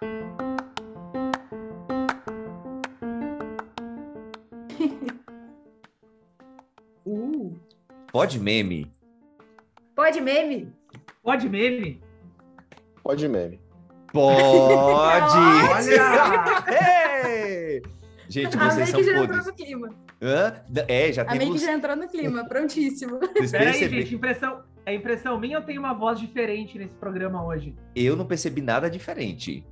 Uh, Pode meme. Pode meme? pode meme? Pode meme. Pode! Olha! Gente, A vocês Make são já entrou podres. no clima. Hã? É, já A Make temos. já entrou no clima, prontíssimo. Peraí, gente, impressão, é impressão minha ou tem uma voz diferente nesse programa hoje? Eu não percebi nada diferente.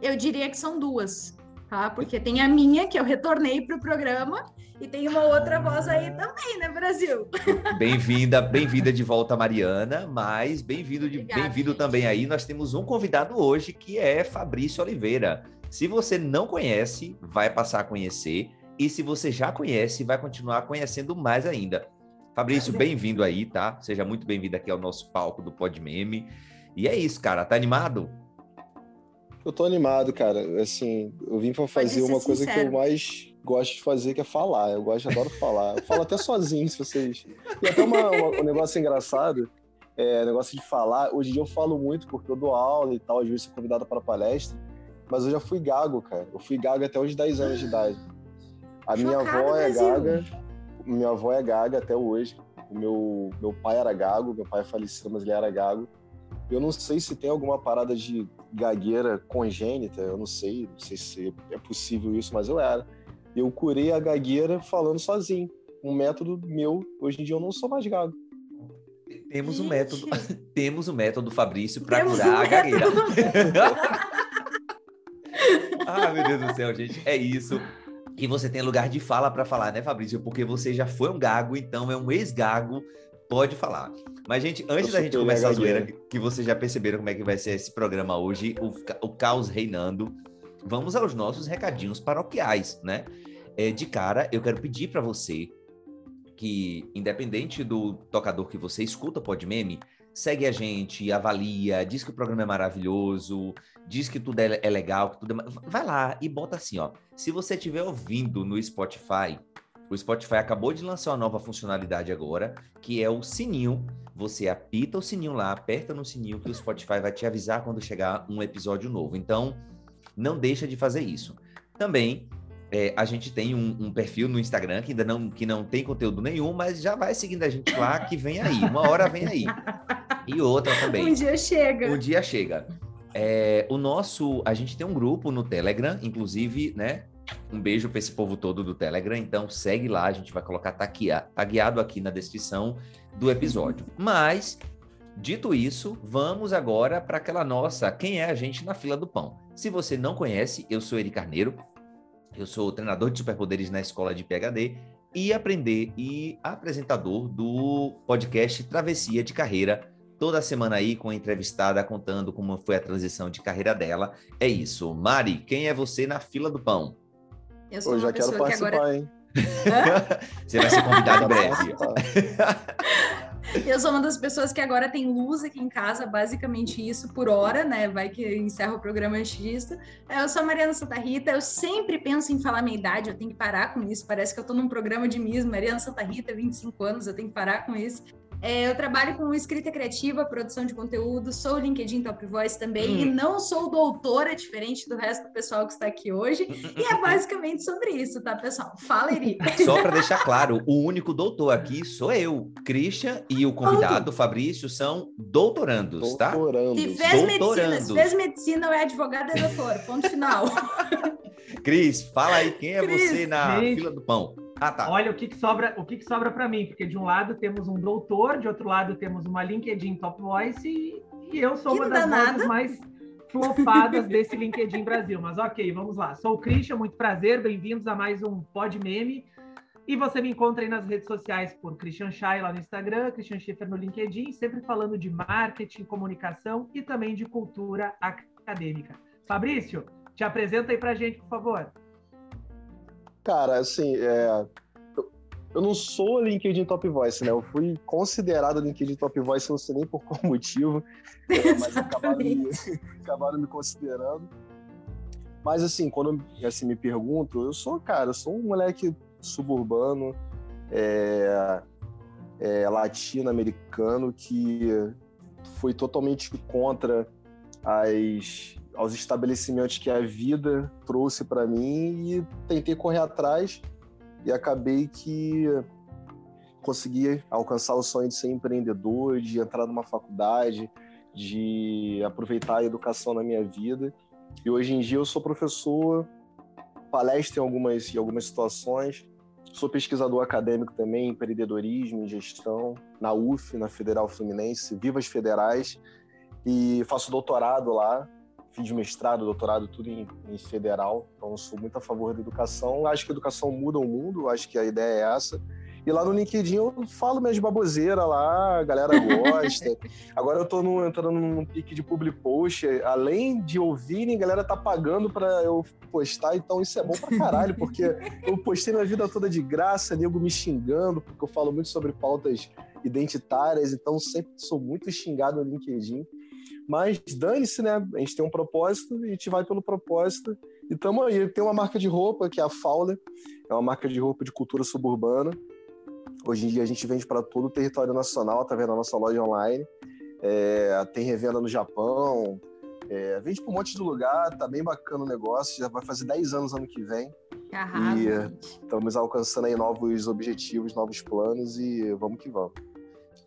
Eu diria que são duas, tá? Porque tem a minha, que eu retornei pro programa, e tem uma outra voz aí também, né, Brasil? Bem-vinda, bem-vinda de volta, Mariana, mas bem-vindo bem-vindo também aí. Nós temos um convidado hoje que é Fabrício Oliveira. Se você não conhece, vai passar a conhecer, e se você já conhece, vai continuar conhecendo mais ainda. Fabrício, bem-vindo aí, tá? Seja muito bem-vindo aqui ao nosso palco do Pod Meme. E é isso, cara. Tá animado? Eu tô animado, cara. Assim, eu vim pra fazer uma coisa que sincero. eu mais gosto de fazer, que é falar. Eu gosto, adoro falar. Eu falo até sozinho, se vocês. E até uma- uma- um negócio engraçado, é, negócio de falar. Hoje em dia eu falo muito porque eu dou aula e tal, às vezes sou convidado para palestra. Mas eu já fui gago, cara. Eu fui gago até os 10 anos de idade. A minha Chocado, avó é Brasil. gaga. Minha avó é gaga até hoje. O meu, meu pai era gago, meu pai é falecido, mas ele era gago. Eu não sei se tem alguma parada de gagueira congênita, eu não sei, não sei se é possível isso, mas eu era. Eu curei a gagueira falando sozinho. Um método meu, hoje em dia eu não sou mais gago. Temos um Gente. método, temos o método Fabrício para curar um a gagueira. ah, meu Deus do céu, gente, é isso. E você tem lugar de fala para falar, né, Fabrício? Porque você já foi um gago, então é um ex-gago, pode falar. Mas, gente, antes da gente começar a zoeira, que vocês já perceberam como é que vai ser esse programa hoje, o, o caos reinando, vamos aos nossos recadinhos paroquiais, né? É, de cara, eu quero pedir para você que, independente do tocador que você escuta Pod Meme, segue a gente, avalia, diz que o programa é maravilhoso, diz que tudo é, é legal, que tudo é... Vai lá e bota assim, ó. Se você estiver ouvindo no Spotify, o Spotify acabou de lançar uma nova funcionalidade agora, que é o sininho. Você apita o sininho lá, aperta no sininho que o Spotify vai te avisar quando chegar um episódio novo. Então, não deixa de fazer isso. Também é, a gente tem um, um perfil no Instagram que ainda não, que não tem conteúdo nenhum, mas já vai seguindo a gente lá, que vem aí. Uma hora vem aí. E outra também. Um dia chega. O dia chega. É, o nosso, a gente tem um grupo no Telegram, inclusive, né? Um beijo para esse povo todo do Telegram. Então segue lá, a gente vai colocar taguea- tagueado aqui na descrição do episódio. Mas dito isso, vamos agora para aquela nossa, quem é a gente na fila do pão? Se você não conhece, eu sou Eri Carneiro. Eu sou treinador de superpoderes na escola de PhD e aprender e apresentador do podcast Travessia de Carreira toda semana aí com a entrevistada contando como foi a transição de carreira dela. É isso. Mari, quem é você na fila do pão? Eu sou uma já quero pessoa que participar, agora. hein? Você vai ser convidado em Quero breve. participar. Eu sou uma das pessoas que agora tem luz aqui em casa, basicamente isso, por hora, né? Vai que encerra o programa antes disso. Eu sou a Mariana Santa Rita, eu sempre penso em falar minha idade, eu tenho que parar com isso. Parece que eu tô num programa de Miss, Mariana Santa Rita, 25 anos, eu tenho que parar com isso. É, eu trabalho com escrita criativa, produção de conteúdo, sou o LinkedIn Top Voice também, Hum. e não sou doutora, diferente do resto do pessoal que está aqui hoje. E é basicamente sobre isso, tá, pessoal? Fala, Eri. Só para deixar claro, o único doutor aqui sou eu. Christian e o convidado Fabrício são doutorandos, tá? Doutorando. Se fez medicina, Doutorando. se fez medicina, ou é advogado, é doutor. Ponto final. Cris, fala aí quem é Cris, você na gente. fila do pão. Ah, tá. Olha o que, que sobra, o que, que sobra para mim, porque de um lado temos um doutor, de outro lado temos uma LinkedIn Top Voice e, e eu sou Que uma das vozes mais flopadas desse LinkedIn Brasil. Mas ok, vamos lá. Sou o Christian, muito prazer, bem-vindos a mais um Pod Meme. E você me encontra aí nas redes sociais por Christian Chay lá no Instagram, Christian Schiffer no LinkedIn, sempre falando de marketing, comunicação e também de cultura acadêmica. Fabrício, te apresenta aí pra gente, por favor. Cara, assim, é, eu, não sou LinkedIn Top Voice, né? Eu fui considerado LinkedIn Top Voice, não sei nem por qual motivo, é, mas acabaram me, acabaram me considerando. Mas, assim, quando assim, me perguntam, eu sou, cara, eu sou um moleque suburbano, é, é, latino-americano, que foi totalmente contra as, aos estabelecimentos que a vida trouxe para mim e tentei correr atrás e acabei que consegui alcançar o sonho de ser empreendedor, de entrar numa faculdade, de aproveitar a educação na minha vida. E hoje em dia eu sou professor, palestro em algumas, em algumas situações, sou pesquisador acadêmico também em empreendedorismo e gestão, na UF, na Federal Fluminense, Vivas Federais, e faço doutorado lá, fiz mestrado, doutorado, tudo em, em federal, então sou muito a favor da educação. Acho que a educação muda o mundo, acho que a ideia é essa. E lá no LinkedIn eu falo minhas baboseiras lá, a galera gosta. Agora eu tô no, entrando num pique de public post. Além de ouvirem, a galera tá pagando para eu postar, então isso é bom pra caralho, porque eu postei minha vida toda de graça, nego me xingando, porque eu falo muito sobre pautas identitárias, então sempre sou muito xingado no LinkedIn. Mas dane-se, né? A gente tem um propósito, a gente vai pelo propósito. E tamo aí. Tem uma marca de roupa, que é a Fowler, é uma marca de roupa de cultura suburbana. Hoje em dia a gente vende para todo o território nacional através da nossa loja online. É, tem revenda no Japão, é, vende para um monte de lugar, tá bem bacana o negócio, já vai fazer 10 anos ano que vem. Arrasa, e estamos alcançando aí novos objetivos, novos planos e vamos que vamos.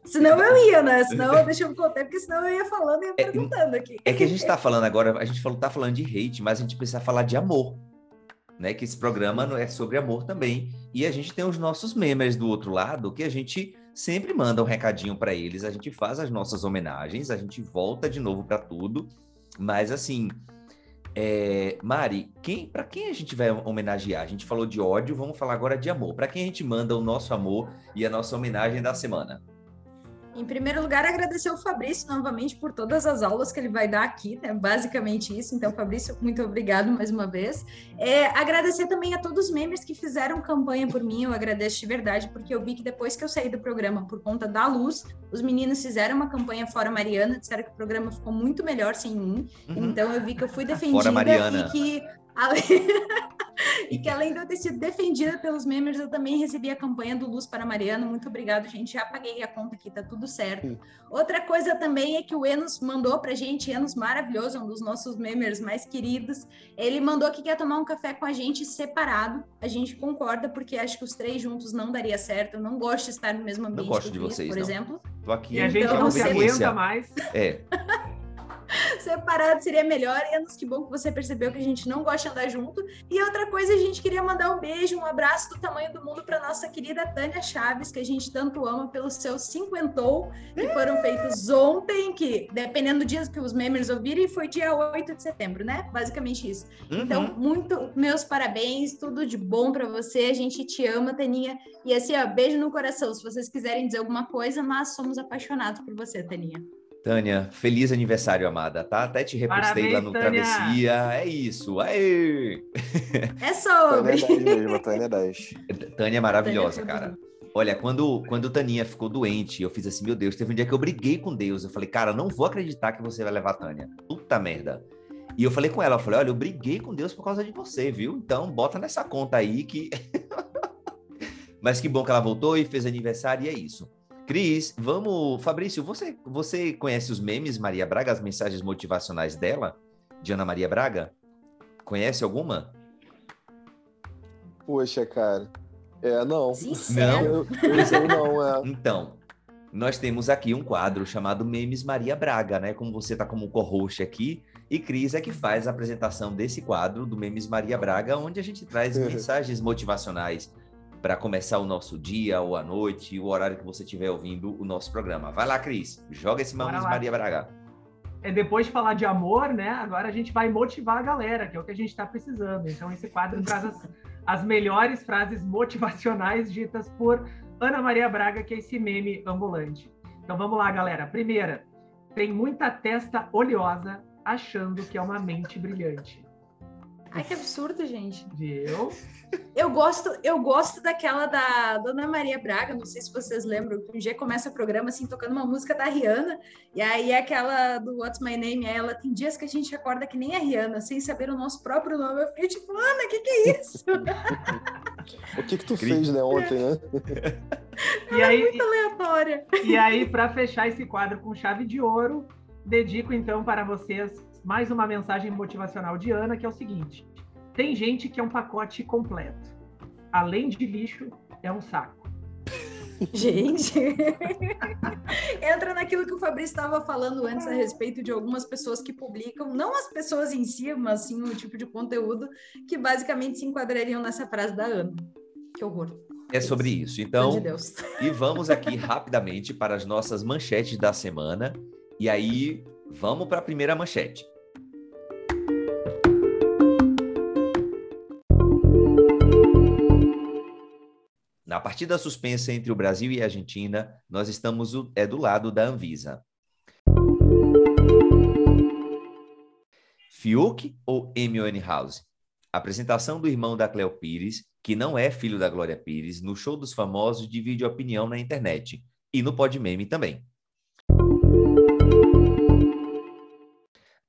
Senão eu ia, né? Senão deixa eu contar, porque senão eu ia falando e ia é, perguntando aqui. É que a gente está falando agora, a gente falou, tá falando de hate, mas a gente precisa falar de amor. Né, que esse programa é sobre amor também. E a gente tem os nossos members do outro lado que a gente sempre manda um recadinho para eles, a gente faz as nossas homenagens, a gente volta de novo para tudo. Mas assim, é, Mari, quem, para quem a gente vai homenagear? A gente falou de ódio, vamos falar agora de amor. Para quem a gente manda o nosso amor e a nossa homenagem da semana? Em primeiro lugar, agradecer o Fabrício novamente por todas as aulas que ele vai dar aqui, né? Basicamente isso. Então, Fabrício, muito obrigado mais uma vez. É, agradecer também a todos os membros que fizeram campanha por mim. Eu agradeço de verdade, porque eu vi que depois que eu saí do programa por conta da luz, os meninos fizeram uma campanha fora Mariana, disseram que o programa ficou muito melhor sem mim. Uhum. Então, eu vi que eu fui defendida e que e que além de eu ter sido defendida pelos membros, eu também recebi a campanha do Luz para Mariana. Muito obrigado, gente. Já paguei a conta aqui, tá tudo certo. Outra coisa também é que o Enos mandou pra gente, Enos maravilhoso, um dos nossos membros mais queridos. Ele mandou que quer tomar um café com a gente separado. A gente concorda, porque acho que os três juntos não daria certo. Eu não gosto de estar no mesmo ambiente. Não gosto de vocês, por não. exemplo. Tô aqui. E a gente então, não se aguenta mais. É. Separado seria melhor. E que bom que você percebeu que a gente não gosta de andar junto. E outra coisa, a gente queria mandar um beijo, um abraço do tamanho do mundo para nossa querida Tânia Chaves, que a gente tanto ama pelos seus cinquentou, que foram feitos ontem, que dependendo do dia que os membros ouvirem, foi dia 8 de setembro, né? Basicamente isso. Uhum. Então, muito meus parabéns, tudo de bom para você. A gente te ama, Taninha. E assim, ó, beijo no coração, se vocês quiserem dizer alguma coisa, mas somos apaixonados por você, Taninha. Tânia, feliz aniversário, amada, tá? Até te repostei Parabéns, lá no Tânia. Travessia. É isso, aê! É sobre! Tânia é 10 mesmo, Tânia é 10. Tânia é maravilhosa, Tânia cara. Olha, quando, quando Taninha ficou doente, eu fiz assim, meu Deus, teve um dia que eu briguei com Deus. Eu falei, cara, não vou acreditar que você vai levar a Tânia. Puta merda. E eu falei com ela, eu falei, olha, eu briguei com Deus por causa de você, viu? Então, bota nessa conta aí que... Mas que bom que ela voltou e fez aniversário e é isso. Cris, vamos. Fabrício, você, você conhece os memes Maria Braga, as mensagens motivacionais dela, de Ana Maria Braga? Conhece alguma? Poxa, cara. É, não. Não? Eu, eu não, é. Então, nós temos aqui um quadro chamado Memes Maria Braga, né? Como você está como co-host aqui, e Cris é que faz a apresentação desse quadro do Memes Maria Braga, onde a gente traz mensagens motivacionais para começar o nosso dia ou a noite, o horário que você estiver ouvindo o nosso programa. Vai lá, Cris, joga esse Mames Maria Braga. É depois de falar de amor, né? Agora a gente vai motivar a galera, que é o que a gente está precisando. Então esse quadro traz as, as melhores frases motivacionais ditas por Ana Maria Braga, que é esse meme ambulante. Então vamos lá, galera. Primeira, tem muita testa oleosa achando que é uma mente brilhante. Ai, que absurdo, gente. Viu? Eu gosto, eu gosto daquela da Dona Maria Braga, não sei se vocês lembram, que um dia começa o programa assim, tocando uma música da Rihanna, e aí aquela do What's My Name, ela tem dias que a gente acorda que nem a Rihanna, sem saber o nosso próprio nome. Eu fiquei tipo, Ana, o que, que é isso? o que que tu fez, né, ontem, né? e aí, é muito aleatória. E aí, para fechar esse quadro com chave de ouro, dedico então para vocês mais uma mensagem motivacional de Ana, que é o seguinte: tem gente que é um pacote completo. Além de lixo, é um saco. Gente, entra naquilo que o Fabrício estava falando antes a respeito de algumas pessoas que publicam, não as pessoas em si, mas sim o tipo de conteúdo que basicamente se enquadrariam nessa frase da Ana. Que horror. É sobre isso. Então, de Deus. e vamos aqui rapidamente para as nossas manchetes da semana. E aí, vamos para a primeira manchete. Na partida suspensa entre o Brasil e a Argentina, nós estamos é do lado da Anvisa. Fiuk ou Amy House? Apresentação do irmão da Cleo Pires, que não é filho da Glória Pires, no Show dos Famosos divide opinião na internet e no Podmeme também.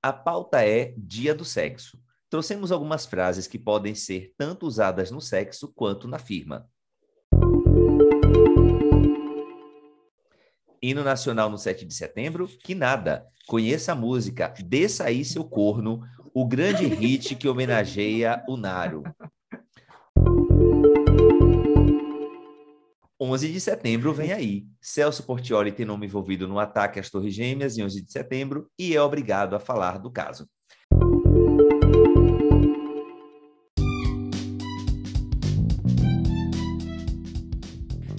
A pauta é Dia do Sexo. Trouxemos algumas frases que podem ser tanto usadas no sexo quanto na firma. Hino Nacional no 7 de setembro? Que nada. Conheça a música Desça aí seu corno, o grande hit que homenageia o Naro. 11 de setembro vem aí. Celso Portioli tem nome envolvido no ataque às Torres Gêmeas em 11 de setembro e é obrigado a falar do caso.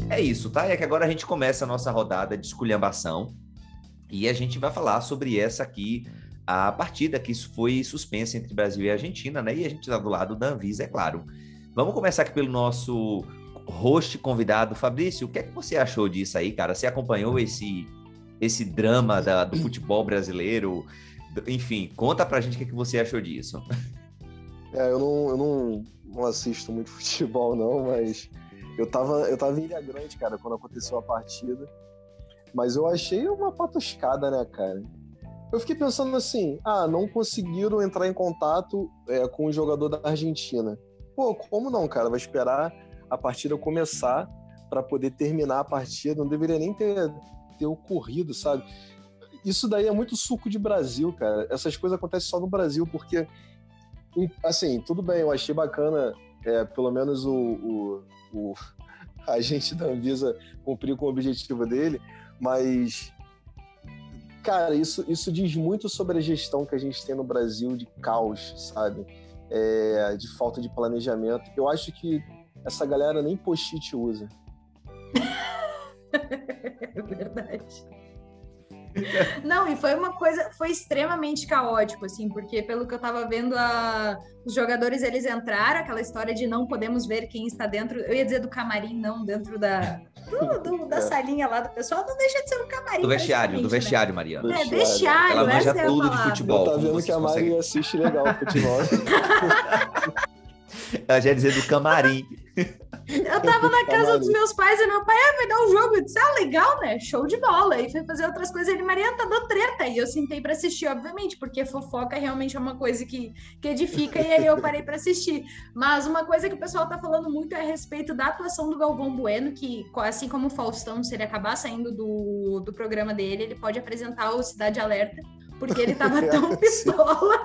É isso, tá? É que agora a gente começa a nossa rodada de esculhambação e a gente vai falar sobre essa aqui, a partida que foi suspensa entre Brasil e Argentina, né? E a gente está do lado da Anvisa, é claro. Vamos começar aqui pelo nosso host convidado, Fabrício. O que é que você achou disso aí, cara? Você acompanhou esse esse drama da, do futebol brasileiro? Enfim, conta pra gente o que, é que você achou disso. É, eu não, eu não, não assisto muito futebol, não, mas eu tava, eu tava em Ilha Grande, cara, quando aconteceu a partida. Mas eu achei uma patuscada, né, cara? Eu fiquei pensando assim, ah, não conseguiram entrar em contato é, com o jogador da Argentina. Pô, como não, cara? Vai esperar a partida começar para poder terminar a partida. Não deveria nem ter, ter ocorrido, sabe? Isso daí é muito suco de Brasil, cara. Essas coisas acontecem só no Brasil, porque, assim, tudo bem, eu achei bacana, é, pelo menos o, o, o agente da Anvisa cumpriu com o objetivo dele, mas cara, isso, isso diz muito sobre a gestão que a gente tem no Brasil de caos, sabe? É, de falta de planejamento. Eu acho que essa galera nem post-it usa. é verdade. Não, e foi uma coisa, foi extremamente caótico, assim, porque pelo que eu tava vendo, a, os jogadores eles entraram, aquela história de não podemos ver quem está dentro, eu ia dizer do camarim, não, dentro da, do, do, da é. salinha lá do pessoal, não deixa de ser um camarim. Do vestiário, do né? vestiário, né? Mariana. É, vestiário, Ela manja tudo de futebol. Tá vendo que a Mari assiste legal futebol. Ela já ia dizer do camarim. Eu tava na casa dos meus pais e meu pai, ah, vai dar um jogo. Eu disse, ah, legal, né? Show de bola. E foi fazer outras coisas. Ele, Maria, tá dando treta. E eu sentei para assistir, obviamente, porque fofoca realmente é uma coisa que, que edifica. E aí eu parei para assistir. Mas uma coisa que o pessoal tá falando muito é a respeito da atuação do Galvão Bueno, que, assim como o Faustão, se ele acabar saindo do, do programa dele, ele pode apresentar o Cidade Alerta, porque ele tava tão pistola.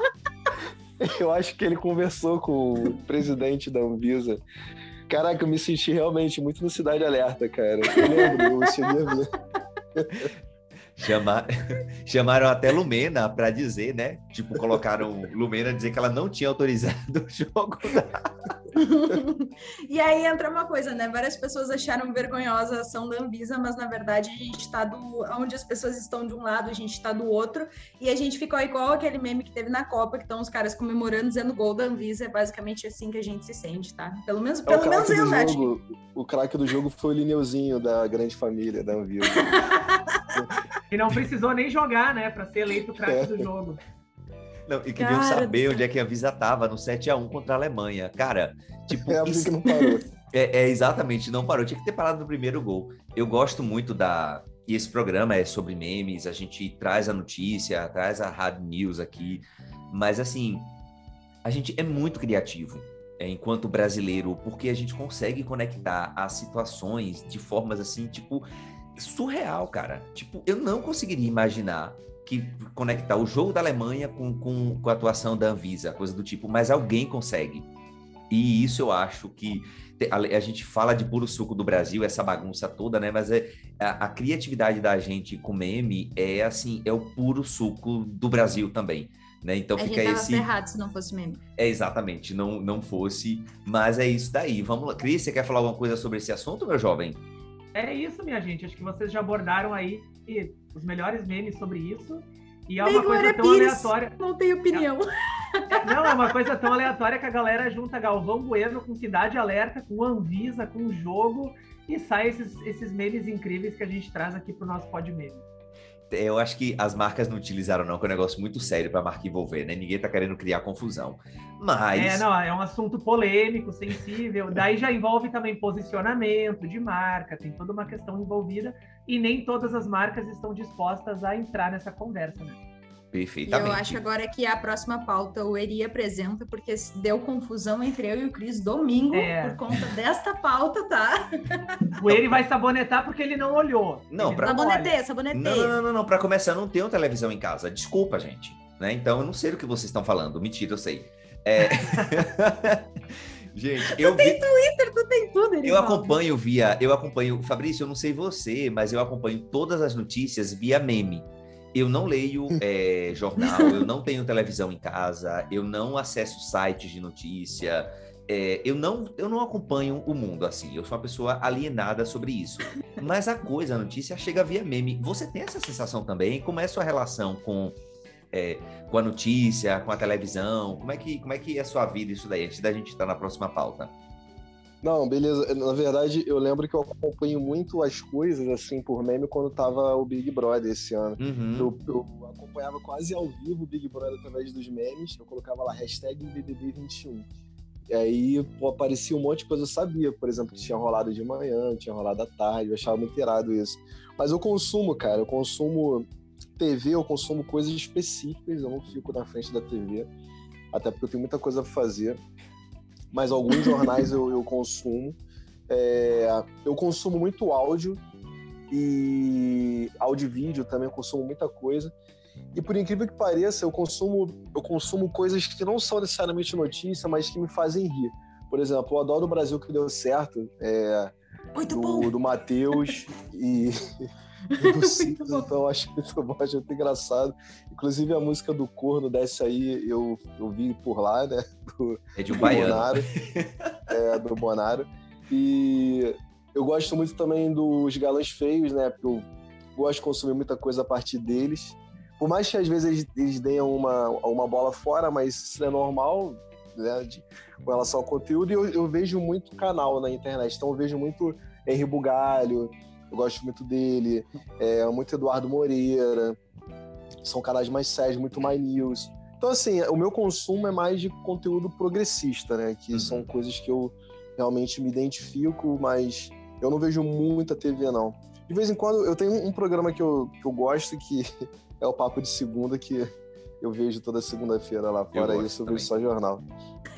Eu acho que ele conversou com o presidente da Anvisa. Caraca, eu me senti realmente muito no Cidade Alerta, cara. Eu lembro, eu a ver. Chamar... Chamaram até Lumena para dizer, né? Tipo, colocaram Lumena dizer que ela não tinha autorizado o jogo. e aí entra uma coisa, né? Várias pessoas acharam vergonhosa a ação da Anvisa, mas na verdade a gente está do. Onde as pessoas estão de um lado, a gente está do outro. E a gente ficou igual aquele meme que teve na Copa, que estão os caras comemorando, dizendo gol da Anvisa. É basicamente assim que a gente se sente, tá? Pelo menos, é, pelo é, menos eu, né? O craque do jogo foi o Lineuzinho da grande família da Anvisa. E não precisou nem jogar, né, para ser eleito craque é. do jogo. Não, e queriam Cara, saber onde é que a Visa tava no 7 a 1 contra a Alemanha. Cara, tipo. É isso... que não parou. É, é, exatamente, não parou. Tinha que ter parado no primeiro gol. Eu gosto muito da. E esse programa é sobre memes, a gente traz a notícia, traz a hard news aqui. Mas assim, a gente é muito criativo é, enquanto brasileiro, porque a gente consegue conectar as situações de formas assim, tipo, surreal, cara. Tipo, eu não conseguiria imaginar que conectar o jogo da Alemanha com, com, com a atuação da Anvisa, coisa do tipo, mas alguém consegue. E isso eu acho que a, gente fala de puro suco do Brasil, essa bagunça toda, né? Mas é, a, a, criatividade da gente com meme é assim, é o puro suco do Brasil também. Né? Então a fica gente esse. errado se não fosse meme. É exatamente, não, não fosse, mas é isso daí. Vamos lá. Cris, você quer falar alguma coisa sobre esse assunto, meu jovem? É isso, minha gente. Acho que vocês já abordaram aí os melhores memes sobre isso. E é Bem uma coisa tão Pires, aleatória. Não tenho opinião. É, não, é uma coisa tão aleatória que a galera junta Galvão Bueno com Cidade Alerta, com Anvisa, com jogo, e sai esses, esses memes incríveis que a gente traz aqui pro nosso pod meme. Eu acho que as marcas não utilizaram, não, que é um negócio muito sério para a marca envolver, né? Ninguém tá querendo criar confusão. Mas. É, não, é um assunto polêmico, sensível. Daí já envolve também posicionamento de marca, tem toda uma questão envolvida, e nem todas as marcas estão dispostas a entrar nessa conversa, né? Perfeitamente. Eu acho agora que a próxima pauta o Eri apresenta, porque deu confusão entre eu e o Cris domingo É. por conta desta pauta, tá? O ele vai sabonetar porque ele não olhou. Não, pra- olha. Saboneteia, saboneteia. Não, não, não, não, não. Para começar, eu não tenho televisão em casa. Desculpa, gente. Né? Então eu não sei do que vocês estão falando. Mentira, eu sei. É... gente, eu vi. Twitter, tu tem tudo, Eri. Eu acompanho via, eu acompanho, Fabrício, eu não sei você, mas eu acompanho todas as notícias via meme. Eu não leio eh, jornal, eu não tenho televisão em casa, eu não acesso sites de notícia, eh, eu, não, eu não acompanho o mundo assim. Eu sou uma pessoa alienada sobre isso. Mas a coisa, a notícia chega via meme. Você tem essa sensação também? Como é a sua relação com eh, com a notícia, com a televisão? Como é que como é que é a sua vida isso daí? Antes da gente estar na próxima pauta. Não, beleza. Na verdade, eu lembro que eu acompanho muito as coisas, assim, por meme, quando tava o Big Brother esse ano. Uhum. Eu, eu acompanhava quase ao vivo o Big Brother através dos memes. Eu colocava lá hashtag BBB21. E aí pô, aparecia um monte de coisa, eu sabia, por exemplo, que tinha rolado de manhã, tinha rolado à tarde, eu achava muito irado isso. Mas eu consumo, cara, eu consumo TV, eu consumo coisas específicas, eu não fico na frente da TV, até porque eu tenho muita coisa pra fazer. Mas alguns jornais eu, eu consumo. É, eu consumo muito áudio e áudio e vídeo também eu consumo muita coisa. E por incrível que pareça, eu consumo, eu consumo coisas que não são necessariamente notícia, mas que me fazem rir. Por exemplo, eu adoro o Brasil que deu certo, é, Muito bom. do, do Matheus e, do Simples, então eu acho muito bom, acho muito engraçado. Inclusive a música do Corno desse aí, eu, eu vi por lá, né? Do, É de um do baiano. Bonaro, é, do Bonaro. E eu gosto muito também dos galãs feios, né? Porque eu gosto de consumir muita coisa a partir deles. Por mais que às vezes eles, eles deem uma, uma bola fora, mas isso é normal, né? de- com relação ao conteúdo. E eu, eu vejo muito canal na internet. Então eu vejo muito Henri Bugalho, eu gosto muito dele, é, muito Eduardo Moreira. São canais mais sérios, muito mais news. Então, assim, o meu consumo é mais de conteúdo progressista, né? Que Uhum. são coisas que eu realmente me identifico, mas eu não vejo muita TV, não. De vez em quando, eu tenho um programa que eu, que eu gosto, que é o Papo de Segunda, que eu vejo toda segunda-feira lá. Fora gosto isso, eu vejo só jornal.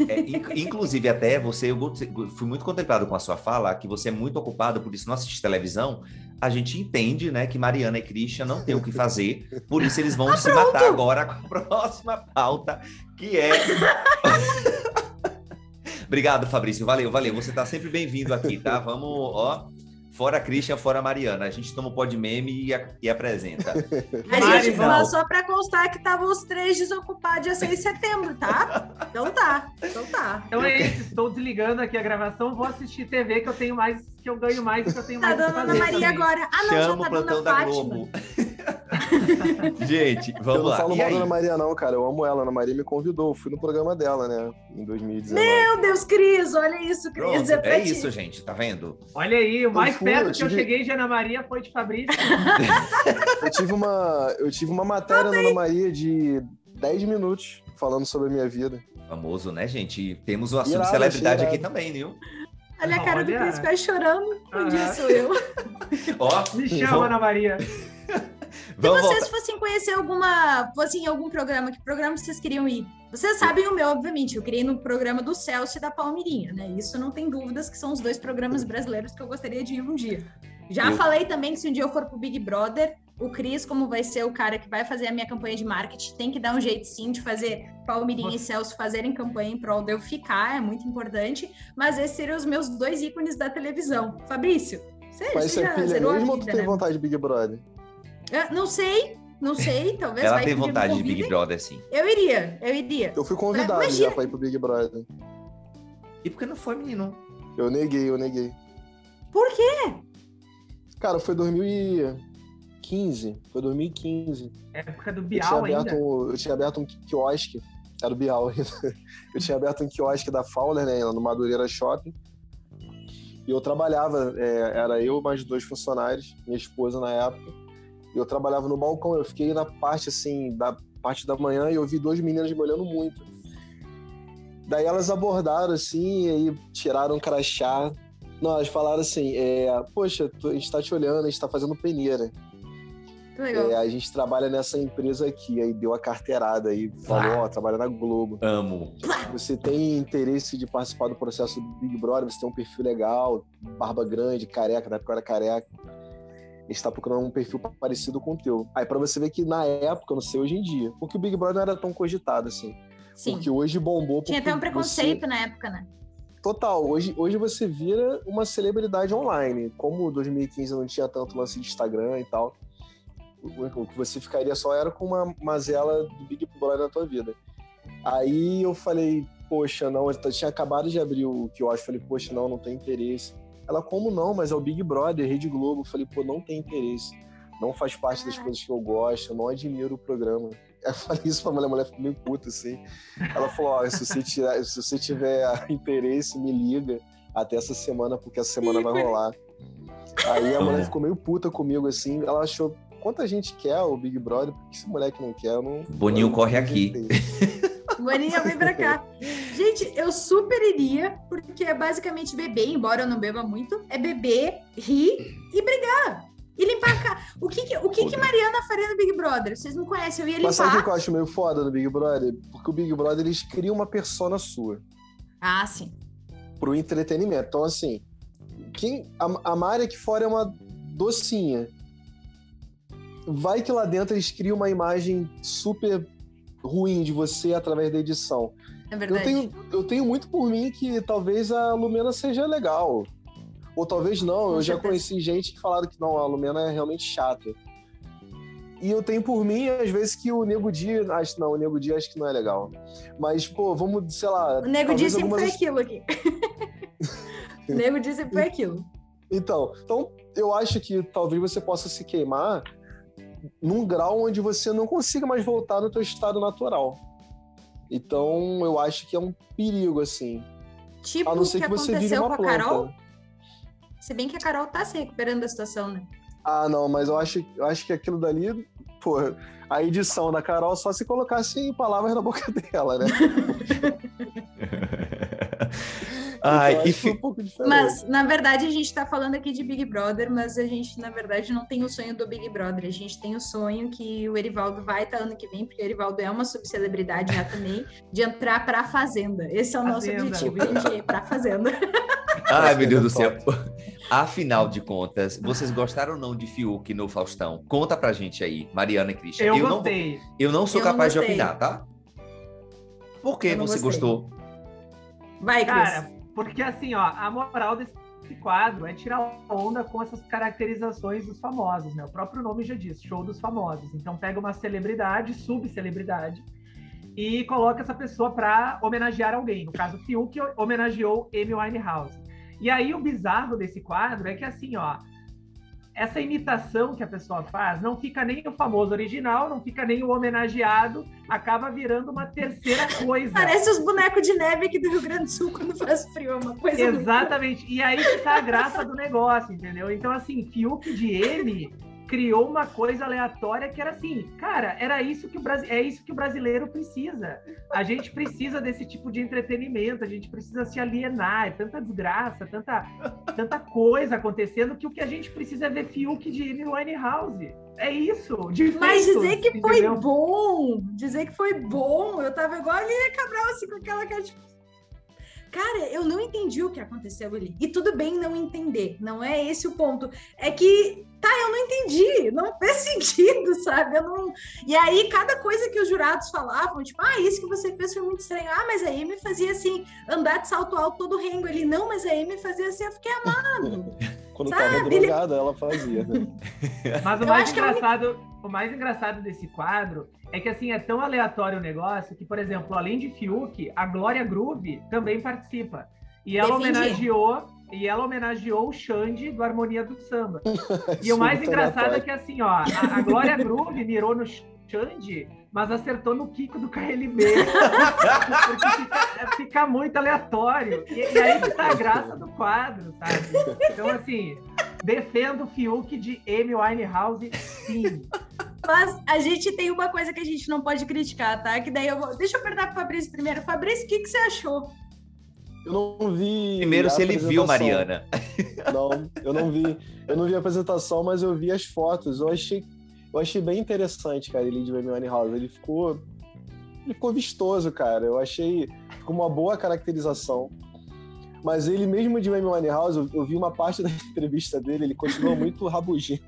É, inc- inclusive, até você, eu fui muito contemplado com a sua fala, que você é muito ocupado, por isso não assiste televisão. A gente entende, né, que Mariana e Christian não têm o que fazer, por isso eles vão se matar agora com a próxima pauta, que é. Obrigado, Fabrício. Valeu, valeu. Você tá sempre bem-vindo aqui, tá? Vamos, ó. Fora Christian, fora Mariana. A gente toma o pó de meme e, a- e apresenta. A Mari, gente não. falou só pra constar que estavam os três desocupados dia 6 de setembro, tá? Então tá, então tá. Então é isso, estou desligando aqui a gravação, vou assistir TV que eu tenho mais, que eu ganho mais, que eu tenho Tá mais que dando Ana Maria também. agora. Ah, não, Chama já o tá dando plantão a da Fátima. Globo. gente, eu vamos não lá. falo E mal aí? da Ana Maria, não, cara. Eu amo ela. A Ana Maria me convidou. Eu fui no programa dela, né? Em 2019. Meu Deus, Cris, olha isso, Cris. Pronto, é é ti. isso, gente, tá vendo? Olha aí, o mais Eu fui, perto eu que eu tive- cheguei de Ana Maria foi de Fabrício. Eu tive uma, eu tive uma matéria na Ana Maria de 10 minutos falando sobre a minha vida. Famoso, né, gente? Temos o assunto Irado, celebridade aqui também, viu? Olha a cara do Olha. Cris quase chorando. Um dia Ah. sou eu. Ó, Me chama, Ana Maria. Se vamos vocês voltar. fossem conhecer alguma, fossem em algum programa, que programa vocês queriam ir? Vocês sabem o meu, obviamente. Eu queria ir no programa do Celso e da Palmirinha, né? Isso não tem dúvidas que são os dois programas brasileiros que eu gostaria de ir um dia. Já Eu- falei também que se um dia eu for pro Big Brother, o Cris, como vai ser o cara que vai fazer a minha campanha de marketing, tem que dar um jeito sim de fazer Palmirinha e Celso fazerem campanha em prol de eu ficar, é muito importante. Mas esses seriam os meus dois ícones da televisão. Fabrício, você, Mas você é pilha mesmo ou tu tem né? vontade de Big Brother? Eu não sei, não sei, talvez. Ela tem vontade de Big Brother, sim. Eu iria, eu iria. Eu fui convidado pra, já pra ir pro Big Brother. E por que não foi, menino? Eu neguei, eu neguei. Por quê? Cara, foi 2015. Foi 2015. Época do Bial eu ainda. Um, eu tinha aberto um quiosque. Era o Bial ainda. Eu tinha aberto um quiosque da Fowler, né? No Madureira Shopping. E eu trabalhava, é, era eu mais dois funcionários, minha esposa na época. Eu trabalhava no balcão. Eu fiquei na parte, assim, da parte da manhã e eu vi duas meninas me olhando muito. Daí elas abordaram, assim, e aí tiraram um crachá. Não, elas falaram assim, é, poxa, a gente tá te olhando, a gente tá fazendo peneira. Legal. É, a gente trabalha nessa empresa aqui, aí deu a carteirada aí, falou, ó, trabalha na Globo. Amo. Você tem interesse de participar do processo do Big Brother, você tem um perfil legal, barba grande, careca, na época eu era careca. A gente tá procurando um perfil parecido com o teu. Aí para você ver que na época, não sei hoje em dia, porque o Big Brother não era tão cogitado assim. Sim. Porque hoje bombou. Tinha até um preconceito você... na época, né? Total, hoje, hoje você vira uma celebridade online. Como 2015 não tinha tanto lance de Instagram e tal, o que você ficaria só era com uma mazela do Big Brother na tua vida. Aí eu falei, poxa, não, eu tinha acabado de abrir o que eu acho, falei, poxa, não, não tem interesse. Ela, como não? Mas é o Big Brother, Rede Globo. Eu falei, pô, não tem interesse. Não faz parte das coisas que eu gosto, eu não admiro o programa. Eu falei isso pra mulher, a mulher ficou meio puta, assim. Ela falou, ó, se você, tirar, se você tiver interesse, me liga até essa semana, porque essa semana vai rolar. Aí a mulher ficou meio puta comigo, assim. Ela achou, quanta gente quer o Big Brother, porque esse moleque não quer, eu não... Boninho eu corre aqui. Boninho, vem pra cá. Gente, eu super iria, porque é basicamente beber, embora eu não beba muito, é beber, rir e brigar. E limpar a casa. O que, que o que, que Mariana faria no Big Brother? Vocês não conhecem, eu ia limpar. Mas sabe o que eu acho meio foda no Big Brother? Porque o Big Brother, eles criam uma persona sua. Ah, sim. Pro entretenimento. Então, assim, quem, a, a Mari aqui fora é uma docinha. Vai que lá dentro eles criam uma imagem super ruim de você através da edição. É verdade. Eu tenho, eu tenho muito por mim que talvez a Lumena seja legal. Ou talvez não, eu já conheci gente que falaram que não, a Lumena é realmente chata. E eu tenho por mim, às vezes, que o Nego Di. Acho, não, o Nego Di acho que não é legal. Mas, pô, vamos, sei lá. O Nego Di sempre algumas... foi aquilo aqui. o Nego Di sempre foi aquilo. Então, então, eu acho que talvez você possa se queimar num grau onde você não consiga mais voltar no teu estado natural. Então, eu acho que é um perigo, assim. Tipo a não ser que, que você vive uma com a planta. Carol? Se bem que a Carol tá se recuperando da situação, né? Ah, não, mas eu acho, eu acho que aquilo dali, pô, a edição da Carol só se colocasse palavras na boca dela, né? Ai, então, e fi... um mas, na verdade, a gente está falando aqui de Big Brother, mas a gente, na verdade, não tem o sonho do Big Brother. A gente tem o sonho que o Erivaldo vai estar tá ano que vem, porque o Erivaldo é uma subcelebridade já também, de entrar para a Fazenda. Esse é o nosso Fazenda. objetivo, gente, ir para a Fazenda. Ai, meu Deus do céu. Afinal de contas, vocês gostaram ou não de Fiuk no Faustão? Conta pra gente aí, Mariana e Christian. Eu, eu gostei. Não, eu não sou eu capaz não de opinar, tá? Por que você gostei. gostou? Vai, Cris. Cara, porque assim, ó, a moral desse quadro é tirar onda com essas caracterizações dos famosos, né? O próprio nome já diz, show dos famosos. Então pega uma celebridade, subcelebridade, e coloca essa pessoa para homenagear alguém. No caso, Fiuk homenageou Amy Winehouse. E aí o bizarro desse quadro é que assim, ó, essa imitação que a pessoa faz não fica nem o famoso original, não fica nem o homenageado, acaba virando uma terceira coisa. Parece os bonecos de neve aqui do Rio Grande do Sul quando faz frio, é uma coisa. Exatamente. Muito... E aí que tá a graça do negócio, entendeu? Então, assim, Fiuk de ele criou uma coisa aleatória que era assim, cara, era isso que o é isso que o brasileiro precisa. A gente precisa desse tipo de entretenimento, a gente precisa se alienar, é tanta desgraça, tanta, tanta coisa acontecendo que o que a gente precisa é ver Fiuk de Amy Winehouse. É isso. Mas dizer que entendeu? foi bom, dizer que foi bom, eu tava igual a Lília Cabral, assim, com aquela cara de Cara, eu não entendi o que aconteceu ali. E tudo bem não entender, não é esse o ponto. É que tá eu não entendi, não fez sentido, sabe? Eu não... E aí, cada coisa que os jurados falavam, tipo, ah, isso que você fez foi muito estranho. Ah, mas a Amy fazia assim, andar de salto alto todo rengo. Ele, não, mas a Amy fazia assim, eu fiquei amado. Quando Sabe, tava ele- drogada, ela fazia. né? Mas o mais engraçado, o mais engraçado desse quadro é que assim é tão aleatório o negócio que, por exemplo, além de Fiuk, a Glória Groove também participa. E ela Defendi. homenageou e ela homenageou o Xande do Harmonia do Samba. E o mais engraçado é que assim, ó, a, a Glória Groove mirou no Xande, mas acertou no Kiko do KLB. Porque fica, fica muito aleatório. E, e aí que tá a graça do quadro, sabe? Então, assim, defendo o Fiuk de Amy Winehouse, sim. Mas a gente tem uma coisa que a gente não pode criticar, tá? Que daí eu vou. Deixa eu perguntar pro Fabrício primeiro. Fabrício, o que, que você achou? Eu não vi. Primeiro, se ele viu. Mariana. Não, eu não vi. Eu não vi a apresentação, mas eu vi as fotos. Eu achei, eu achei bem interessante, cara, ele de Amy Winehouse. Ele ficou, ele ficou vistoso, cara. Eu achei ficou uma boa caracterização. Mas ele mesmo de Amy Winehouse, eu, eu vi uma parte da entrevista dele, ele continua muito rabugento.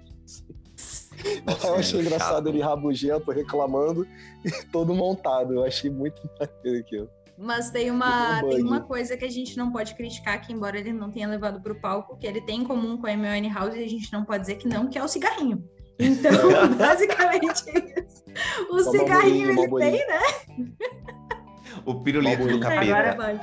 Nossa, eu achei meio engraçado chato. ele rabugento, reclamando, e todo montado. Eu achei muito maneiro aquilo. Mas tem uma, Um tem uma coisa que a gente não pode criticar, que embora ele não tenha levado pro palco, que ele tem em comum com a Amy Winehouse, e a gente não pode dizer que não, que é o cigarrinho. Então, basicamente, é isso. O Uma cigarrinho ele tem, né? O pirulito do Agora- capeta. Agora- Vai.